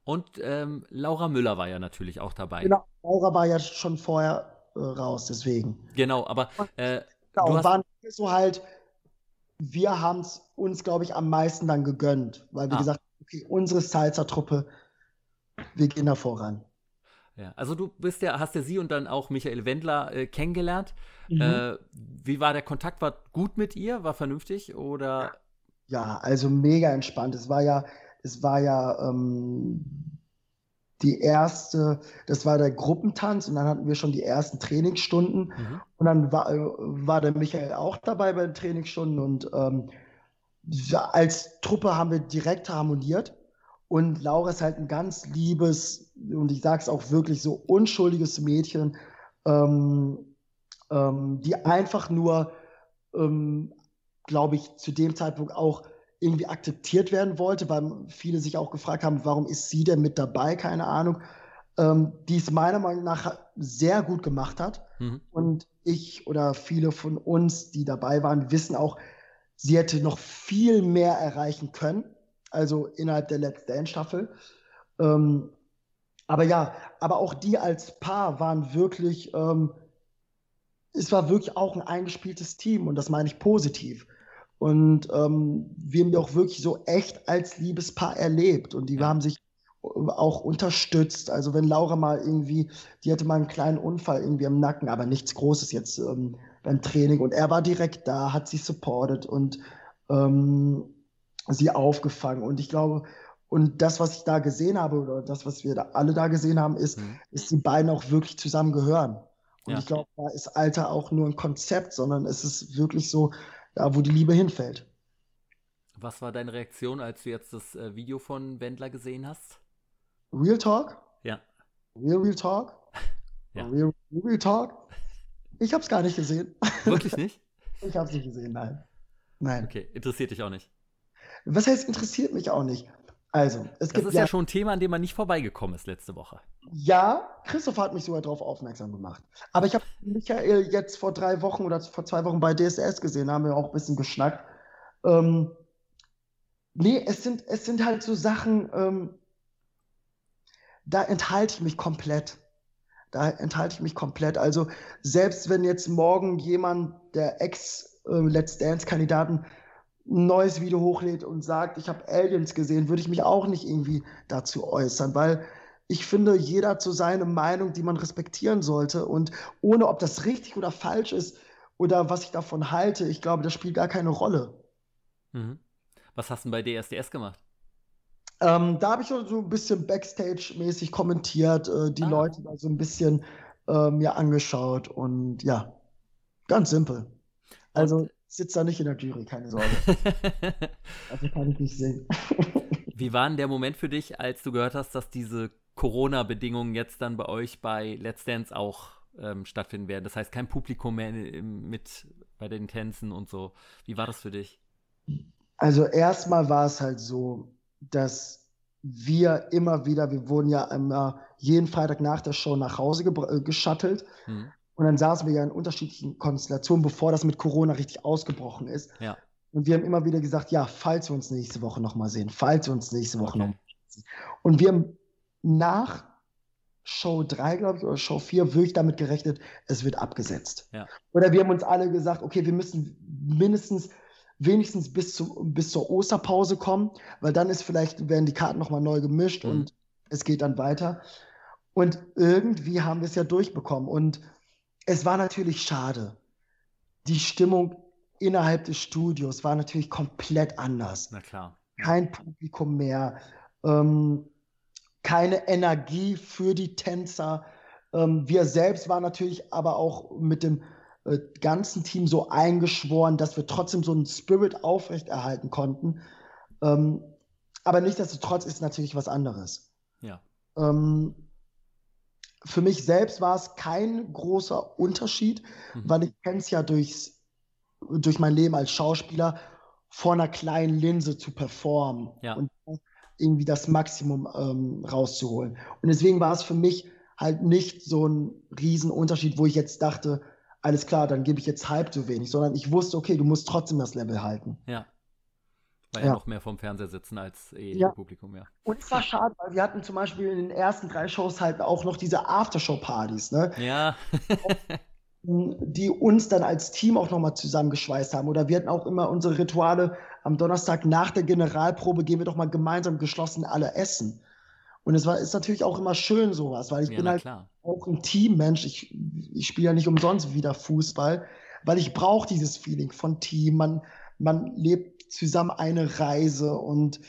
Und ähm, Laura Müller war ja natürlich auch dabei. Genau, Laura war ja schon vorher äh, raus, deswegen. Genau, aber äh, genau, hast... waren so halt, wir haben es uns, glaube ich, am meisten dann gegönnt, weil wir ah. gesagt unsere Salsa-Truppe, wir gehen da voran. Ja, also du bist ja, hast ja sie und dann auch Michael Wendler äh, kennengelernt. Mhm. Äh, wie war der Kontakt? War gut mit ihr? War vernünftig oder? Ja, also mega entspannt. Es war ja, es war ja ähm, die erste, das war der Gruppentanz und dann hatten wir schon die ersten Trainingsstunden mhm. und dann war, äh, war der Michael auch dabei bei den Trainingsstunden und ähm, als Truppe haben wir direkt harmoniert. Und Laura ist halt ein ganz liebes, und ich sage es auch wirklich so, unschuldiges Mädchen, ähm, ähm, die einfach nur, ähm, glaube ich, zu dem Zeitpunkt auch irgendwie akzeptiert werden wollte, weil viele sich auch gefragt haben, warum ist sie denn mit dabei? Keine Ahnung. Ähm, die es meiner Meinung nach sehr gut gemacht hat. Mhm. Und ich oder viele von uns, die dabei waren, wissen auch, sie hätte noch viel mehr erreichen können also innerhalb der Let's Dance Staffel. Ähm, aber ja, aber auch die als Paar waren wirklich, ähm, es war wirklich auch ein eingespieltes Team und das meine ich positiv. Und ähm, wir haben die auch wirklich so echt als Liebespaar erlebt und die ja. haben sich auch unterstützt. Also wenn Laura mal irgendwie, die hatte mal einen kleinen Unfall irgendwie am Nacken, aber nichts Großes jetzt ähm, beim Training und er war direkt da, hat sie supportet und ähm, sie aufgefangen. Und ich glaube, und das, was ich da gesehen habe, oder das, was wir da alle da gesehen haben, ist, mhm. dass die beiden auch wirklich zusammen gehören. Und ja. ich glaube, da ist Alter auch nur ein Konzept, sondern es ist wirklich so, da wo die Liebe hinfällt. Was war deine Reaktion, als du jetzt das äh, Video von Wendler gesehen hast? Real Talk? Ja. Real Real Talk? ja. Real Real Talk? Ich habe es gar nicht gesehen. Wirklich nicht? ich habe es nicht gesehen, nein. Nein. Okay, interessiert dich auch nicht. Was heißt, interessiert mich auch nicht. Also, es das gibt. Das ist ja, ja, schon ein Thema, an dem man nicht vorbeigekommen ist letzte Woche. Ja, Christoph hat mich sogar darauf aufmerksam gemacht. Aber ich habe Michael jetzt vor drei Wochen oder vor zwei Wochen bei DSS gesehen, da haben wir auch ein bisschen geschnackt. Ähm, nee, es sind, es sind halt so Sachen, ähm, da enthalte ich mich komplett. Da enthalte ich mich komplett. Also, selbst wenn jetzt morgen jemand der Ex-Let's äh, Dance-Kandidaten ein neues Video hochlädt und sagt, ich habe Aliens gesehen, würde ich mich auch nicht irgendwie dazu äußern, weil ich finde, jeder so seine Meinung, die man respektieren sollte. Und ohne ob das richtig oder falsch ist oder was ich davon halte, ich glaube, das spielt gar keine Rolle. Mhm. Was hast du denn bei DSDS gemacht? Ähm, da habe ich so ein bisschen Backstage-mäßig kommentiert, äh, die ah. Leute da so ein bisschen äh, mir angeschaut und ja, ganz simpel. Also. Und sitze da nicht in der Jury, keine Sorge. also kann ich nicht sehen. Wie war denn der Moment für dich, als du gehört hast, dass diese Corona-Bedingungen jetzt dann bei euch bei Let's Dance auch ähm, stattfinden werden? Das heißt, kein Publikum mehr mit bei den Tänzen und so. Wie war das für dich? Also erstmal war es halt so, dass wir immer wieder, wir wurden ja immer jeden Freitag nach der Show nach Hause äh, geschattelt. Mhm. Und dann saßen wir ja in unterschiedlichen Konstellationen, bevor das mit Corona richtig ausgebrochen ist. Ja. Und wir haben immer wieder gesagt, ja, falls wir uns nächste Woche nochmal sehen, falls wir uns nächste Woche okay. nochmal sehen. Und wir haben nach Show 3, glaube ich, oder Show 4 wirklich damit gerechnet, es wird abgesetzt. Ja. Oder wir haben uns alle gesagt, okay, wir müssen mindestens wenigstens bis, zu, bis zur Osterpause kommen, weil dann ist vielleicht, werden die Karten nochmal neu gemischt mhm. und es geht dann weiter. Und irgendwie haben wir es ja durchbekommen. Und es war natürlich schade. Die Stimmung innerhalb des Studios war natürlich komplett anders. Na klar. Kein Publikum mehr, ähm, keine Energie für die Tänzer. Ähm, wir selbst waren natürlich aber auch mit dem äh, ganzen Team so eingeschworen, dass wir trotzdem so einen Spirit aufrechterhalten konnten. Ähm, aber nichtsdestotrotz ist natürlich was anderes. Ja. Ähm, für mich selbst war es kein großer Unterschied, mhm. weil ich kenne es ja durchs, durch mein Leben als Schauspieler, vor einer kleinen Linse zu performen ja. und irgendwie das Maximum ähm, rauszuholen. Und deswegen war es für mich halt nicht so ein Riesenunterschied, wo ich jetzt dachte, alles klar, dann gebe ich jetzt halb so wenig, sondern ich wusste, okay, du musst trotzdem das Level halten. Ja. Weil ja, ja noch mehr vorm Fernseher sitzen als eh ja. Publikum, ja. Und es war schade, weil wir hatten zum Beispiel in den ersten drei Shows halt auch noch diese Aftershow-Partys, ne? Ja. die uns dann als Team auch nochmal zusammengeschweißt haben. Oder wir hatten auch immer unsere Rituale. Am Donnerstag nach der Generalprobe gehen wir doch mal gemeinsam geschlossen alle essen. Und es war, ist natürlich auch immer schön sowas, weil ich ja, bin halt klar. auch ein Teammensch. Ich, ich spiele ja nicht umsonst wieder Fußball, weil ich brauche dieses Feeling von Team. Man, man lebt zusammen eine Reise und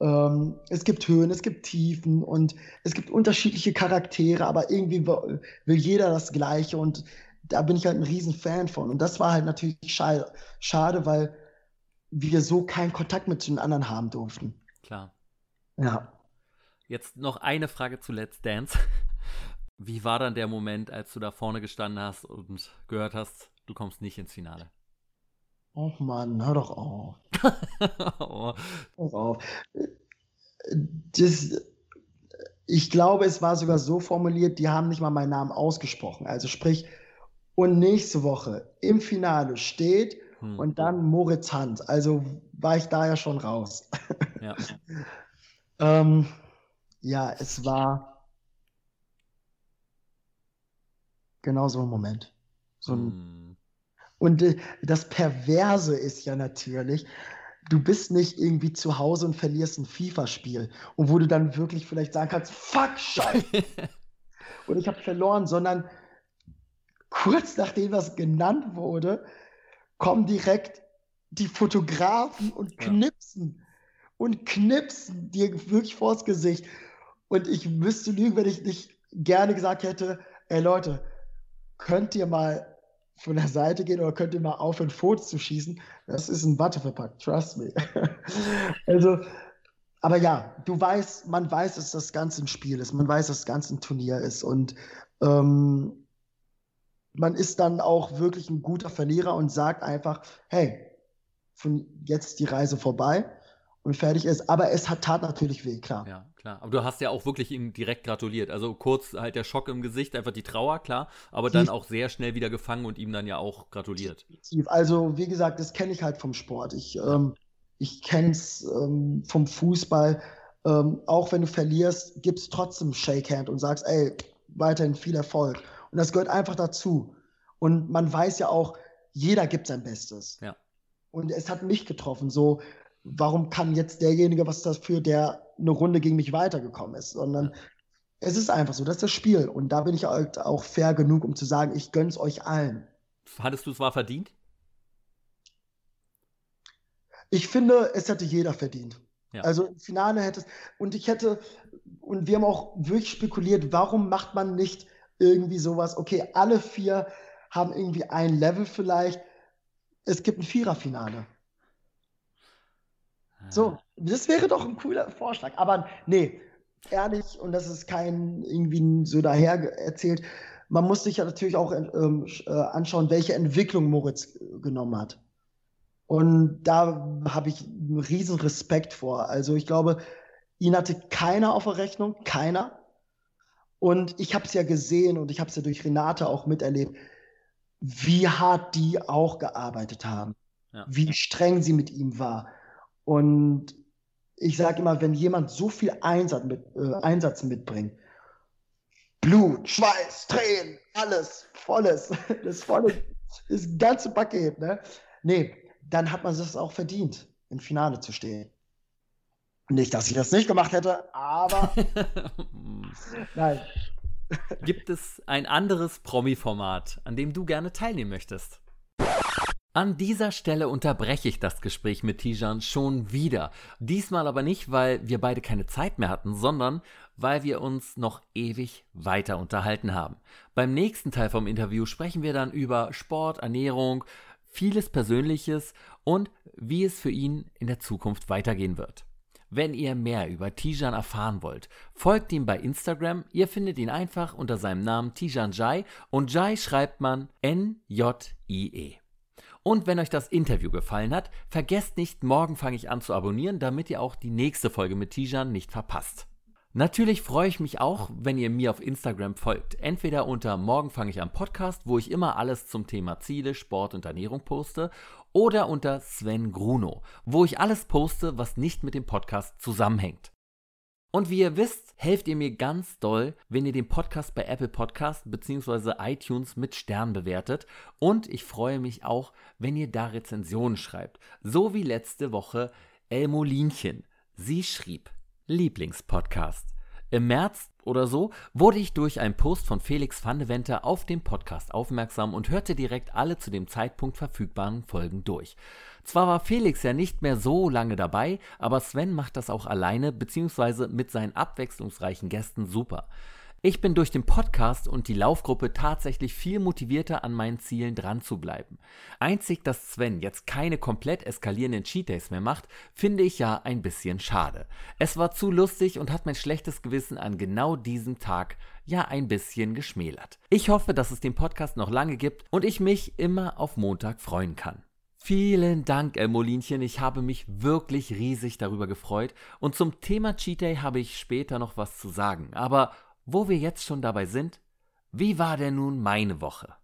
ähm, es gibt Höhen, es gibt Tiefen und es gibt unterschiedliche Charaktere, aber irgendwie will jeder das Gleiche und da bin ich halt ein riesen Fan von. Und das war halt natürlich schade, schade weil wir so keinen Kontakt mit den anderen haben durften. Klar. Ja. Jetzt noch eine Frage zu Let's Dance. Wie war dann der Moment, als du da vorne gestanden hast und gehört hast, du kommst nicht ins Finale? Och Mann, hör doch auf. oh. Hör auf. Das, ich glaube, es war sogar so formuliert, die haben nicht mal meinen Namen ausgesprochen. Also sprich, und nächste Woche im Finale steht hm. und dann Moritz Hand. Also war ich da ja schon raus. Ja. ähm, ja, es war genau so ein Moment. So ein, hm. Und äh, das Perverse ist ja natürlich, du bist nicht irgendwie zu Hause und verlierst ein FIFA-Spiel und wo du dann wirklich vielleicht sagen kannst, fuck, scheiße. und ich habe verloren, sondern kurz nachdem das genannt wurde, kommen direkt die Fotografen und knipsen ja. und knipsen dir wirklich vors Gesicht. Und ich müsste lügen, wenn ich nicht gerne gesagt hätte, ey Leute, könnt ihr mal von der Seite gehen oder könnt ihr mal aufhören, Fotos zu schießen? Das ist ein Watte verpackt, trust me. also, aber ja, du weißt, man weiß, dass das Ganze ein Spiel ist, man weiß, dass das Ganze ein Turnier ist und ähm, man ist dann auch wirklich ein guter Verlierer und sagt einfach, hey, von jetzt die Reise vorbei und fertig ist. Aber es hat tat natürlich weh, klar. Ja, klar. Aber du hast ja auch wirklich ihm direkt gratuliert. Also kurz halt der Schock im Gesicht, einfach die Trauer, klar, aber dann auch sehr schnell wieder gefangen und ihm dann ja auch gratuliert. Also, wie gesagt, das kenne ich halt vom Sport. Ich, ähm, ich kenne es ähm, vom Fußball. Ähm, auch wenn du verlierst, gibst trotzdem Shake Hand und sagst, ey, weiterhin viel Erfolg. Und das gehört einfach dazu. Und man weiß ja auch, jeder gibt sein Bestes. Ja. Und es hat mich getroffen. So, warum kann jetzt derjenige was dafür, der eine Runde gegen mich weitergekommen ist? Sondern es ist einfach so, das ist das Spiel. Und da bin ich halt auch fair genug, um zu sagen, ich gönn's euch allen. Hattest du es war verdient? Ich finde, es hätte jeder verdient. Ja. Also im Finale hätte es, und ich hätte, und wir haben auch wirklich spekuliert, warum macht man nicht irgendwie sowas, okay, alle vier haben irgendwie ein Level vielleicht. Es gibt ein Viererfinale. So, ah. das wäre doch ein cooler Vorschlag. Aber nee, ehrlich, und das ist kein irgendwie so daher erzählt, man muss sich ja natürlich auch ähm, äh, anschauen, welche Entwicklung Moritz genommen hat. Und da habe ich einen riesen Respekt vor. Also ich glaube, Ihn hatte keiner auf der Rechnung, keiner. Und ich habe es ja gesehen und ich habe es ja durch Renate auch miterlebt, wie hart die auch gearbeitet haben, ja. wie streng sie mit ihm war. Und ich sage immer, wenn jemand so viel Einsatz, mit, äh, Einsatz mitbringt, Blut, Schweiß, Tränen, alles, volles, das volle, das ganze Paket, ne? Nee, dann hat man es auch verdient, im Finale zu stehen. Nicht, dass ich das nicht gemacht hätte, aber nein. Gibt es ein anderes Promi-Format, an dem du gerne teilnehmen möchtest? An dieser Stelle unterbreche ich das Gespräch mit Tijan schon wieder. Diesmal aber nicht, weil wir beide keine Zeit mehr hatten, sondern weil wir uns noch ewig weiter unterhalten haben. Beim nächsten Teil vom Interview sprechen wir dann über Sport, Ernährung, vieles Persönliches und wie es für ihn in der Zukunft weitergehen wird. Wenn ihr mehr über Tijan erfahren wollt, folgt ihm bei Instagram. Ihr findet ihn einfach unter seinem Namen Tijan Jai und Jai schreibt man N-J-I-E. Und wenn euch das Interview gefallen hat, vergesst nicht, morgen fange ich an zu abonnieren, damit ihr auch die nächste Folge mit Tijan nicht verpasst. Natürlich freue ich mich auch, wenn ihr mir auf Instagram folgt. Entweder unter Morgen fange ich an Podcast, wo ich immer alles zum Thema Ziele, Sport und Ernährung poste, oder unter Sven Gruno, wo ich alles poste, was nicht mit dem Podcast zusammenhängt. Und wie ihr wisst, helft ihr mir ganz doll, wenn ihr den Podcast bei Apple Podcast bzw. iTunes mit Stern bewertet. Und ich freue mich auch, wenn ihr da Rezensionen schreibt. So wie letzte Woche Elmolinchen. Sie schrieb, Lieblingspodcast. Im März oder so wurde ich durch einen Post von Felix van de Venter auf den Podcast aufmerksam und hörte direkt alle zu dem Zeitpunkt verfügbaren Folgen durch. Zwar war Felix ja nicht mehr so lange dabei, aber Sven macht das auch alleine bzw. mit seinen abwechslungsreichen Gästen super. Ich bin durch den Podcast und die Laufgruppe tatsächlich viel motivierter an meinen Zielen dran zu bleiben. Einzig, dass Sven jetzt keine komplett eskalierenden Cheat Days mehr macht, finde ich ja ein bisschen schade. Es war zu lustig und hat mein schlechtes Gewissen an genau diesem Tag ja ein bisschen geschmälert. Ich hoffe, dass es den Podcast noch lange gibt und ich mich immer auf Montag freuen kann. Vielen Dank, Elmolinchen. Ich habe mich wirklich riesig darüber gefreut. Und zum Thema Cheat Day habe ich später noch was zu sagen. Aber wo wir jetzt schon dabei sind, wie war denn nun meine Woche?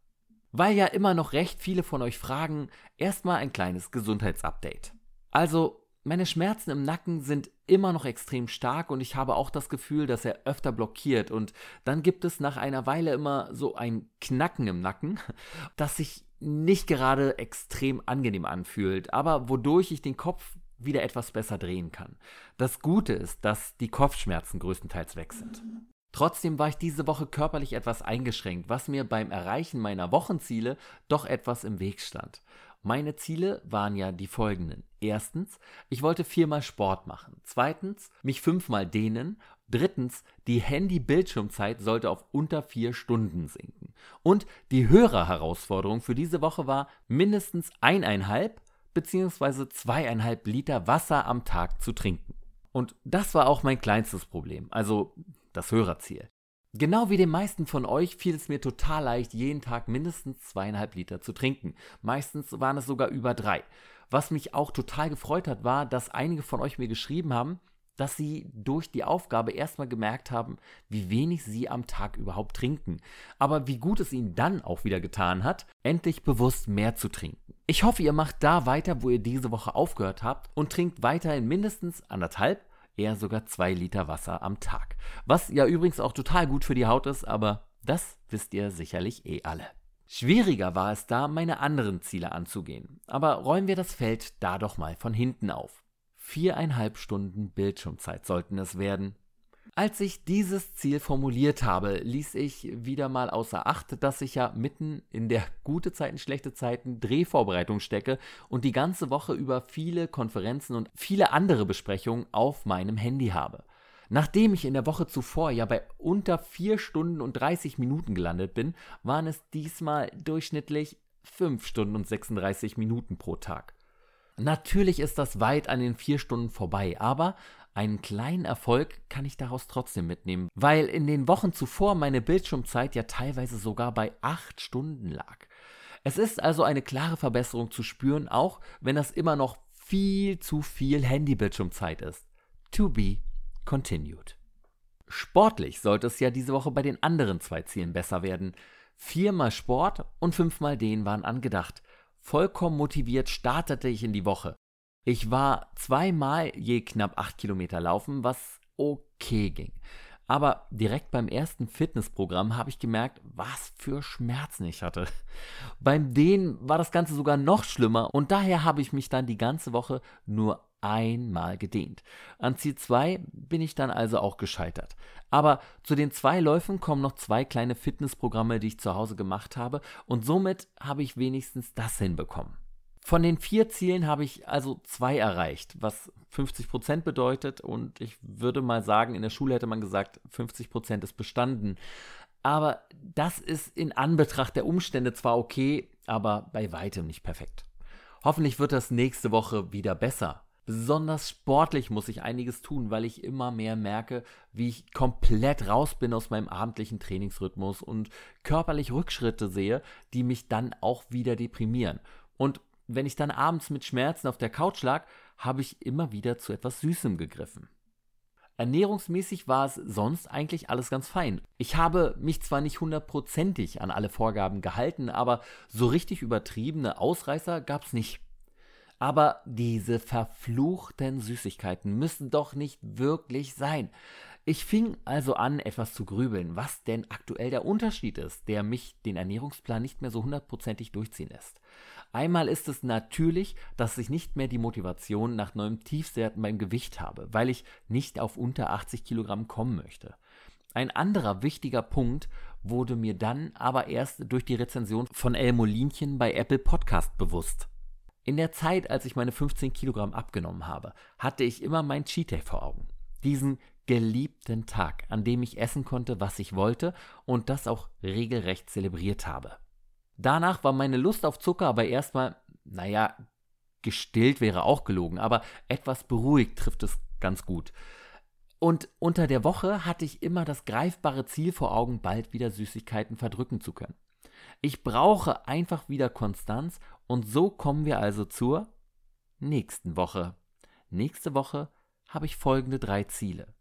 Weil ja immer noch recht viele von euch fragen, erstmal ein kleines Gesundheitsupdate. Also, meine Schmerzen im Nacken sind immer noch extrem stark und ich habe auch das Gefühl, dass er öfter blockiert und dann gibt es nach einer Weile immer so ein Knacken im Nacken, das sich nicht gerade extrem angenehm anfühlt, aber wodurch ich den Kopf wieder etwas besser drehen kann. Das Gute ist, dass die Kopfschmerzen größtenteils weg sind. Trotzdem war ich diese Woche körperlich etwas eingeschränkt, was mir beim Erreichen meiner Wochenziele doch etwas im Weg stand. Meine Ziele waren ja die folgenden. Erstens, ich wollte viermal Sport machen. Zweitens, mich fünfmal dehnen. Drittens, die Handy-Bildschirmzeit sollte auf unter vier Stunden sinken. Und die höhere Herausforderung für diese Woche war, mindestens eineinhalb bzw. zweieinhalb Liter Wasser am Tag zu trinken. Und das war auch mein kleinstes Problem. Also das Hörerziel. Genau wie den meisten von euch fiel es mir total leicht, jeden Tag mindestens zweieinhalb Liter zu trinken. Meistens waren es sogar über drei. Was mich auch total gefreut hat, war, dass einige von euch mir geschrieben haben, dass sie durch die Aufgabe erstmal gemerkt haben, wie wenig sie am Tag überhaupt trinken. Aber wie gut es ihnen dann auch wieder getan hat, endlich bewusst mehr zu trinken. Ich hoffe, ihr macht da weiter, wo ihr diese Woche aufgehört habt und trinkt weiterhin mindestens anderthalb eher sogar zwei Liter Wasser am Tag. Was ja übrigens auch total gut für die Haut ist, aber das wisst ihr sicherlich eh alle. Schwieriger war es da, meine anderen Ziele anzugehen. Aber räumen wir das Feld da doch mal von hinten auf. Viereinhalb Stunden Bildschirmzeit sollten es werden. Als ich dieses Ziel formuliert habe, ließ ich wieder mal außer Acht, dass ich ja mitten in der gute Zeiten, schlechte Zeiten Drehvorbereitung stecke und die ganze Woche über viele Konferenzen und viele andere Besprechungen auf meinem Handy habe. Nachdem ich in der Woche zuvor ja bei unter 4 Stunden und 30 Minuten gelandet bin, waren es diesmal durchschnittlich 5 Stunden und 36 Minuten pro Tag. Natürlich ist das weit an den 4 Stunden vorbei, aber einen kleinen Erfolg kann ich daraus trotzdem mitnehmen, weil in den Wochen zuvor meine Bildschirmzeit ja teilweise sogar bei 8 Stunden lag. Es ist also eine klare Verbesserung zu spüren, auch wenn das immer noch viel zu viel Handybildschirmzeit ist. To be continued. Sportlich sollte es ja diese Woche bei den anderen zwei Zielen besser werden. Viermal Sport und fünfmal den waren angedacht. Vollkommen motiviert startete ich in die Woche. Ich war zweimal je knapp acht Kilometer laufen, was okay ging. Aber direkt beim ersten Fitnessprogramm habe ich gemerkt, was für Schmerzen ich hatte. Beim Dehnen war das Ganze sogar noch schlimmer und daher habe ich mich dann die ganze Woche nur einmal gedehnt. An Ziel 2 bin ich dann also auch gescheitert. Aber zu den zwei Läufen kommen noch zwei kleine Fitnessprogramme, die ich zu Hause gemacht habe und somit habe ich wenigstens das hinbekommen. Von den vier Zielen habe ich also zwei erreicht, was 50 Prozent bedeutet. Und ich würde mal sagen, in der Schule hätte man gesagt, 50 Prozent ist bestanden. Aber das ist in Anbetracht der Umstände zwar okay, aber bei weitem nicht perfekt. Hoffentlich wird das nächste Woche wieder besser. Besonders sportlich muss ich einiges tun, weil ich immer mehr merke, wie ich komplett raus bin aus meinem abendlichen Trainingsrhythmus und körperlich Rückschritte sehe, die mich dann auch wieder deprimieren. Und wenn ich dann abends mit Schmerzen auf der Couch lag, habe ich immer wieder zu etwas Süßem gegriffen. Ernährungsmäßig war es sonst eigentlich alles ganz fein. Ich habe mich zwar nicht hundertprozentig an alle Vorgaben gehalten, aber so richtig übertriebene Ausreißer gab es nicht. Aber diese verfluchten Süßigkeiten müssen doch nicht wirklich sein. Ich fing also an, etwas zu grübeln, was denn aktuell der Unterschied ist, der mich den Ernährungsplan nicht mehr so hundertprozentig durchziehen lässt. Einmal ist es natürlich, dass ich nicht mehr die Motivation nach neuem Tiefwerten beim Gewicht habe, weil ich nicht auf unter 80 Kilogramm kommen möchte. Ein anderer wichtiger Punkt wurde mir dann aber erst durch die Rezension von El Molinchen bei Apple Podcast bewusst. In der Zeit, als ich meine 15 Kilogramm abgenommen habe, hatte ich immer mein Cheat Day vor Augen. Diesen geliebten Tag, an dem ich essen konnte, was ich wollte und das auch regelrecht zelebriert habe. Danach war meine Lust auf Zucker aber erstmal, naja, gestillt wäre auch gelogen, aber etwas beruhigt trifft es ganz gut. Und unter der Woche hatte ich immer das greifbare Ziel vor Augen, bald wieder Süßigkeiten verdrücken zu können. Ich brauche einfach wieder Konstanz und so kommen wir also zur nächsten Woche. Nächste Woche habe ich folgende drei Ziele.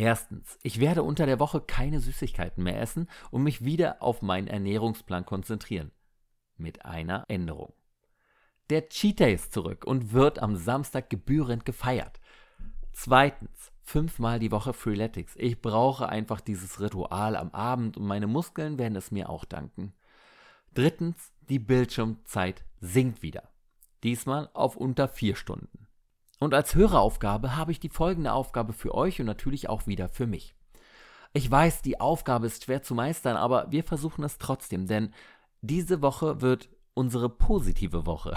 Erstens, ich werde unter der Woche keine Süßigkeiten mehr essen und mich wieder auf meinen Ernährungsplan konzentrieren. Mit einer Änderung. Der Cheat Day ist zurück und wird am Samstag gebührend gefeiert. Zweitens, fünfmal die Woche Freeletics. Ich brauche einfach dieses Ritual am Abend und meine Muskeln werden es mir auch danken. Drittens, die Bildschirmzeit sinkt wieder. Diesmal auf unter vier Stunden. Und als Höreraufgabe habe ich die folgende Aufgabe für euch und natürlich auch wieder für mich. Ich weiß, die Aufgabe ist schwer zu meistern, aber wir versuchen es trotzdem, denn diese Woche wird unsere positive Woche.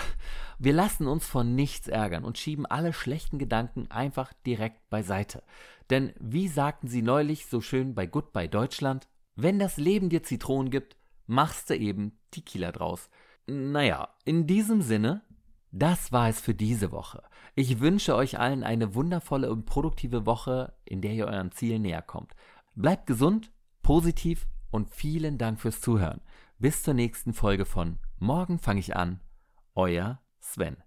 Wir lassen uns von nichts ärgern und schieben alle schlechten Gedanken einfach direkt beiseite. Denn wie sagten sie neulich so schön bei Goodbye Deutschland, wenn das Leben dir Zitronen gibt, machst du eben Tequila draus. Naja, in diesem Sinne, das war es für diese Woche. Ich wünsche euch allen eine wundervolle und produktive Woche, in der ihr euren Zielen näher kommt. Bleibt gesund, positiv und vielen Dank fürs Zuhören. Bis zur nächsten Folge von Morgen fange ich an. Euer Sven.